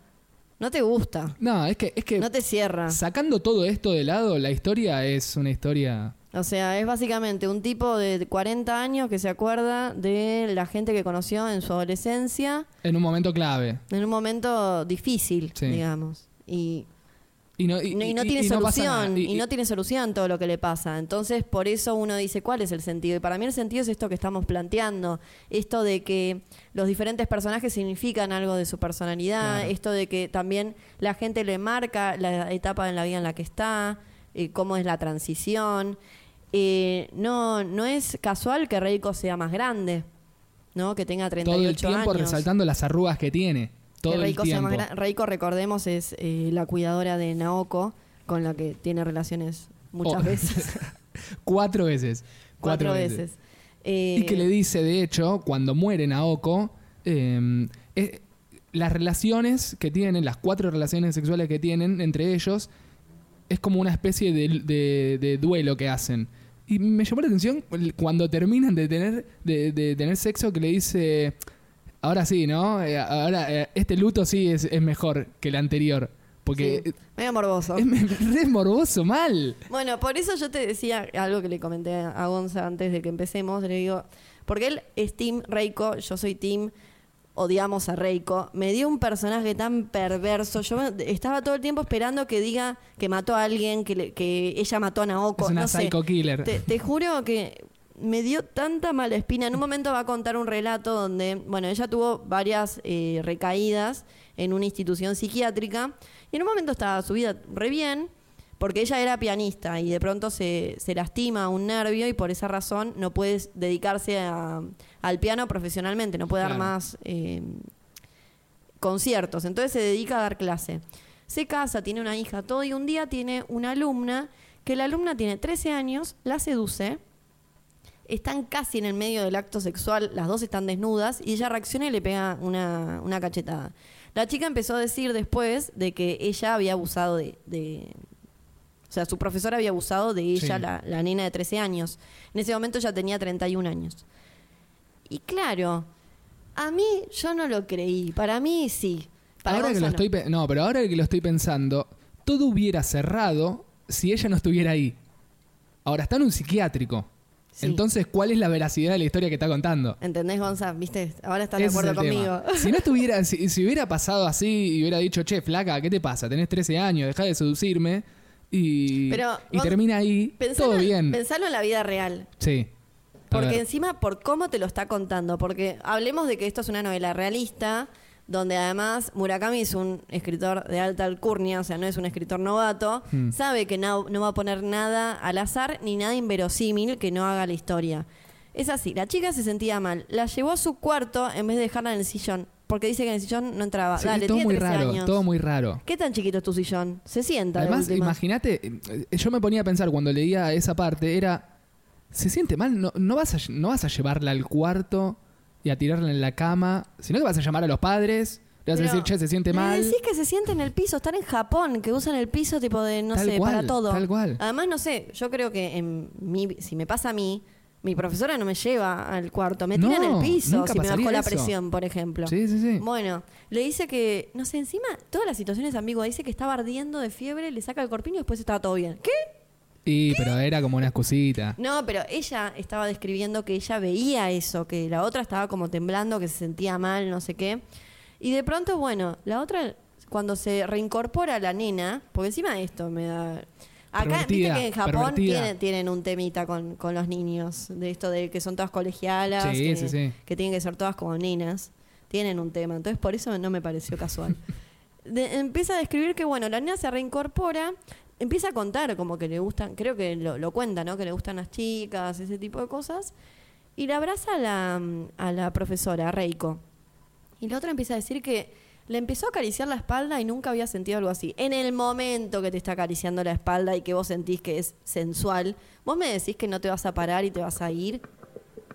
no te gusta, No, es que, es que no te cierra. sacando todo esto de lado, la historia es una historia. O sea, es básicamente un tipo de 40 años que se acuerda de la gente que conoció en su adolescencia En un momento clave. en un momento difícil, Sí. digamos. Y Y no, y, no, y no y- tiene no solución, y, no tiene solución todo lo que le pasa. Entonces, por eso uno dice, ¿cuál es el sentido? Y para mí el sentido es esto que estamos planteando, esto de que los diferentes personajes significan algo de su personalidad, Claro. esto de que también la gente le marca la etapa en la vida en la que está, eh, cómo es la transición. Eh, no, no es casual que Reiko sea más grande, ¿no? Que tenga 38 todo el tiempo años. resaltando las arrugas que tiene. Todo Que el Reiko, sea tiempo. más gran- Reiko, recordemos, es eh, la cuidadora de Naoko, con la que tiene relaciones muchas Oh. veces. Cuatro veces. Cuatro veces. Eh, Y que le dice, de hecho, cuando muere Naoko, eh, eh, las relaciones que tienen, las cuatro relaciones sexuales que tienen entre ellos, es como una especie de, de- de duelo que hacen. Y me llamó la atención cuando terminan de tener, de, de tener sexo que le dice, ahora sí, ¿no? Eh, ahora eh, este luto sí es, es mejor que el anterior. Porque sí, medio morboso. es, re morboso, mal. Bueno, por eso yo te decía algo que le comenté a Gonza antes de que empecemos. Le digo, Porque él es Team Reiko, yo soy Team odiamos a Reiko. Me dio un personaje tan perverso. Yo estaba todo el tiempo esperando que diga que mató a alguien, que, le- que ella mató a Naoko. Es una no sé. psycho killer. Te, te juro que me dio tanta mala espina. En un momento va a contar un relato donde, bueno, ella tuvo varias eh, recaídas en una institución psiquiátrica y en un momento estaba su vida re bien porque ella era pianista y de pronto se, se lastima un nervio y por esa razón no puede dedicarse a- al piano profesionalmente, no puede dar más eh, conciertos, entonces se dedica a dar clase. Se casa, tiene una hija, todo, y un día tiene una alumna, que la alumna tiene 13 años, la seduce, están casi en el medio del acto sexual, las dos están desnudas, y ella reacciona y le pega una, una cachetada. La chica empezó a decir después de que ella había abusado de... de- o sea, su profesora había abusado de ella, Sí. la, la nena de 13 años. En ese momento ella tenía 31 años. Y claro, a mí yo no lo creí. Para mí sí. Para ahora que lo Gonzalo. estoy no, pero ahora que lo estoy pensando, todo hubiera cerrado si ella no estuviera ahí. Ahora está en un psiquiátrico. Sí. Entonces, ¿cuál es la veracidad de la historia que está contando? ¿Entendés, Gonza? ¿Viste? Ahora estás de Ese acuerdo conmigo. tema. Si no estuviera, si, si hubiera pasado así y hubiera dicho, che, flaca, ¿qué te pasa? Tenés 13 años, dejá de seducirme. Y, Pero, y termina ahí, Pensalo, todo bien. Pensalo en la vida real. Sí. Porque encima, por cómo te lo está contando. Porque hablemos de que esto es una novela realista, donde además Murakami es un escritor de alta alcurnia, o sea, no es un escritor novato. Hmm. Sabe que no, no va a poner nada al azar ni nada inverosímil que no haga la historia. Es así, la chica se sentía mal. La llevó a su cuarto en vez de dejarla en el sillón. Porque dice que en el sillón no entraba. Sí, Dale, todo tiene muy 13 raro, años. todo muy raro. ¿Qué tan chiquito es tu sillón? Se sienta. de Además, imagínate, eh, yo me ponía a pensar cuando leía esa parte, era, se siente mal, no, no, vas, a, no vas a llevarla al cuarto y a tirarla en la cama, sino que vas a llamar a los padres, le vas a decir, che, se siente mal. decís que se siente en el piso, están en Japón, que usan el piso tipo de, no Tal sé, cual, para todo. tal cual. Además, no sé, yo creo que en mi, si me pasa a mí, mi profesora no me lleva al cuarto, me tira en el piso si me bajó la eso. presión, por ejemplo. Sí, sí, sí. Bueno, le dice que, no sé, encima todas las situaciones ambiguas, dice que estaba ardiendo de fiebre, le saca el corpiño y después estaba todo bien. ¿Qué? Y, pero era como una excusita. No, pero ella estaba describiendo que ella veía eso, que la otra estaba como temblando, que se sentía mal, no sé qué. Y de pronto, bueno, la otra, cuando se reincorpora la nena, porque encima de esto me da... Acá, viste que en Japón tienen, tienen un temita con, con los niños, de esto de que son todas colegialas, Sí, que, sí, sí. que tienen que ser todas como nenas. Tienen un tema, entonces por eso no me pareció casual. De- empieza a describir que, bueno, la nena se reincorpora, empieza a contar como que le gustan, creo que lo, lo cuenta, ¿no? Que le gustan las chicas, ese tipo de cosas. Y la abraza a la, a la profesora, a Reiko. Y la otra empieza a decir que le empezó a acariciar la espalda y nunca había sentido algo así. En el momento que te está acariciando la espalda y que vos sentís que es sensual, vos me decís que no te vas a parar y te vas a ir.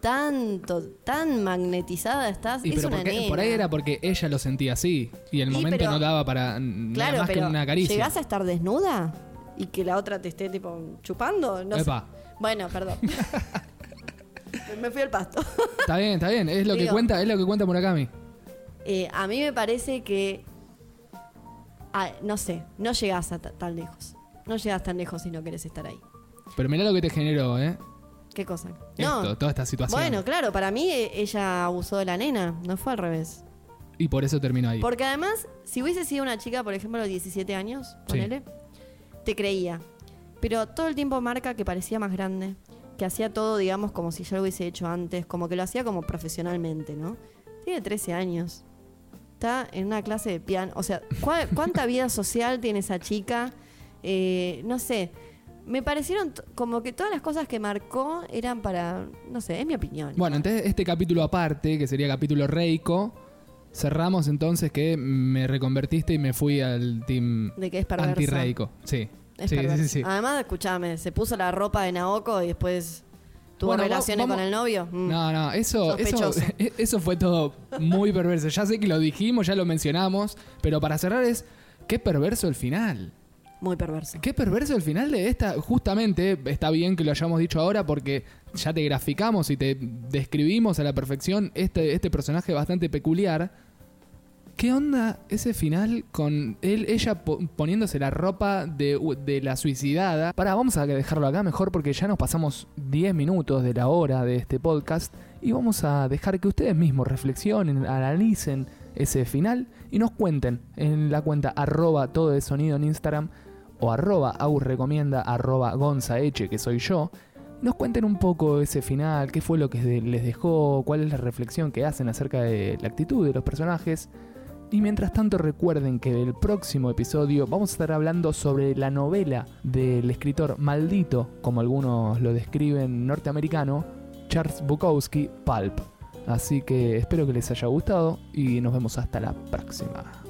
Tanto, tan magnetizada estás. Y es pero una porque- nena. por ahí era porque ella lo sentía así. Y el momento pero- no daba para nada Claro, más que una caricia. ¿llegás a estar desnuda? Y que la otra te esté tipo chupando, no sé. Epa. Bueno, perdón. me fui al pasto. Está bien, está bien. Es lo que cuenta, es lo que cuenta Murakami. Eh, a mí me parece que. ah, no sé, no llegás a ta- tan lejos. No llegás tan lejos si no querés estar ahí. Pero mirá lo que te generó, ¿eh? ¿Qué cosa? Esto, no. toda esta situación. Bueno, claro, para mí eh, ella abusó de la nena, no fue al revés. Y por eso terminó ahí. Porque además, si hubiese sido una chica, por ejemplo, de 17 años, Sí. ponele, te creía. Pero todo el tiempo marca que parecía más grande, que hacía todo, digamos, como si ya lo hubiese hecho antes, como que lo hacía como profesionalmente, ¿no? Tiene 13 años. Está en una clase de piano. O sea, ¿cuá- ¿cuánta vida social tiene esa chica? Eh, no sé. Me parecieron como que todas las cosas que marcó eran para. No sé, es mi opinión. Bueno, entonces este capítulo aparte, que sería capítulo Reiko, cerramos entonces que me reconvertiste y me fui al team De que es anti-Reiko. Sí. Es sí, sí, sí. Además, escúchame, se puso la ropa de Naoko y después tuvo Bueno, relaciones vamos- con el novio. Mm. No, no, eso, eso, Sospechoso. eso fue todo muy perverso. Ya sé que lo dijimos, ya lo mencionamos, pero para cerrar es, qué perverso el final. Muy perverso. Qué perverso el final de esta. Justamente está bien que lo hayamos dicho ahora porque ya te graficamos y te describimos a la perfección este, este personaje bastante peculiar. ¿Qué onda ese final con él, ella po- poniéndose la ropa de, de la suicidada? Para, vamos a dejarlo acá mejor porque ya nos pasamos 10 minutos de la hora de este podcast y vamos a dejar que ustedes mismos reflexionen, analicen ese final y nos cuenten en la cuenta arroba todo de sonido en Instagram o arroba recomienda arroba gonzaeche que soy yo nos cuenten un poco ese final, qué fue lo que les dejó, cuál es la reflexión que hacen acerca de la actitud de los personajes. Y mientras tanto recuerden que del próximo episodio vamos a estar hablando sobre la novela del escritor maldito, como algunos lo describen norteamericano, Charles Bukowski, Pulp. Así que espero que les haya gustado y nos vemos hasta la próxima.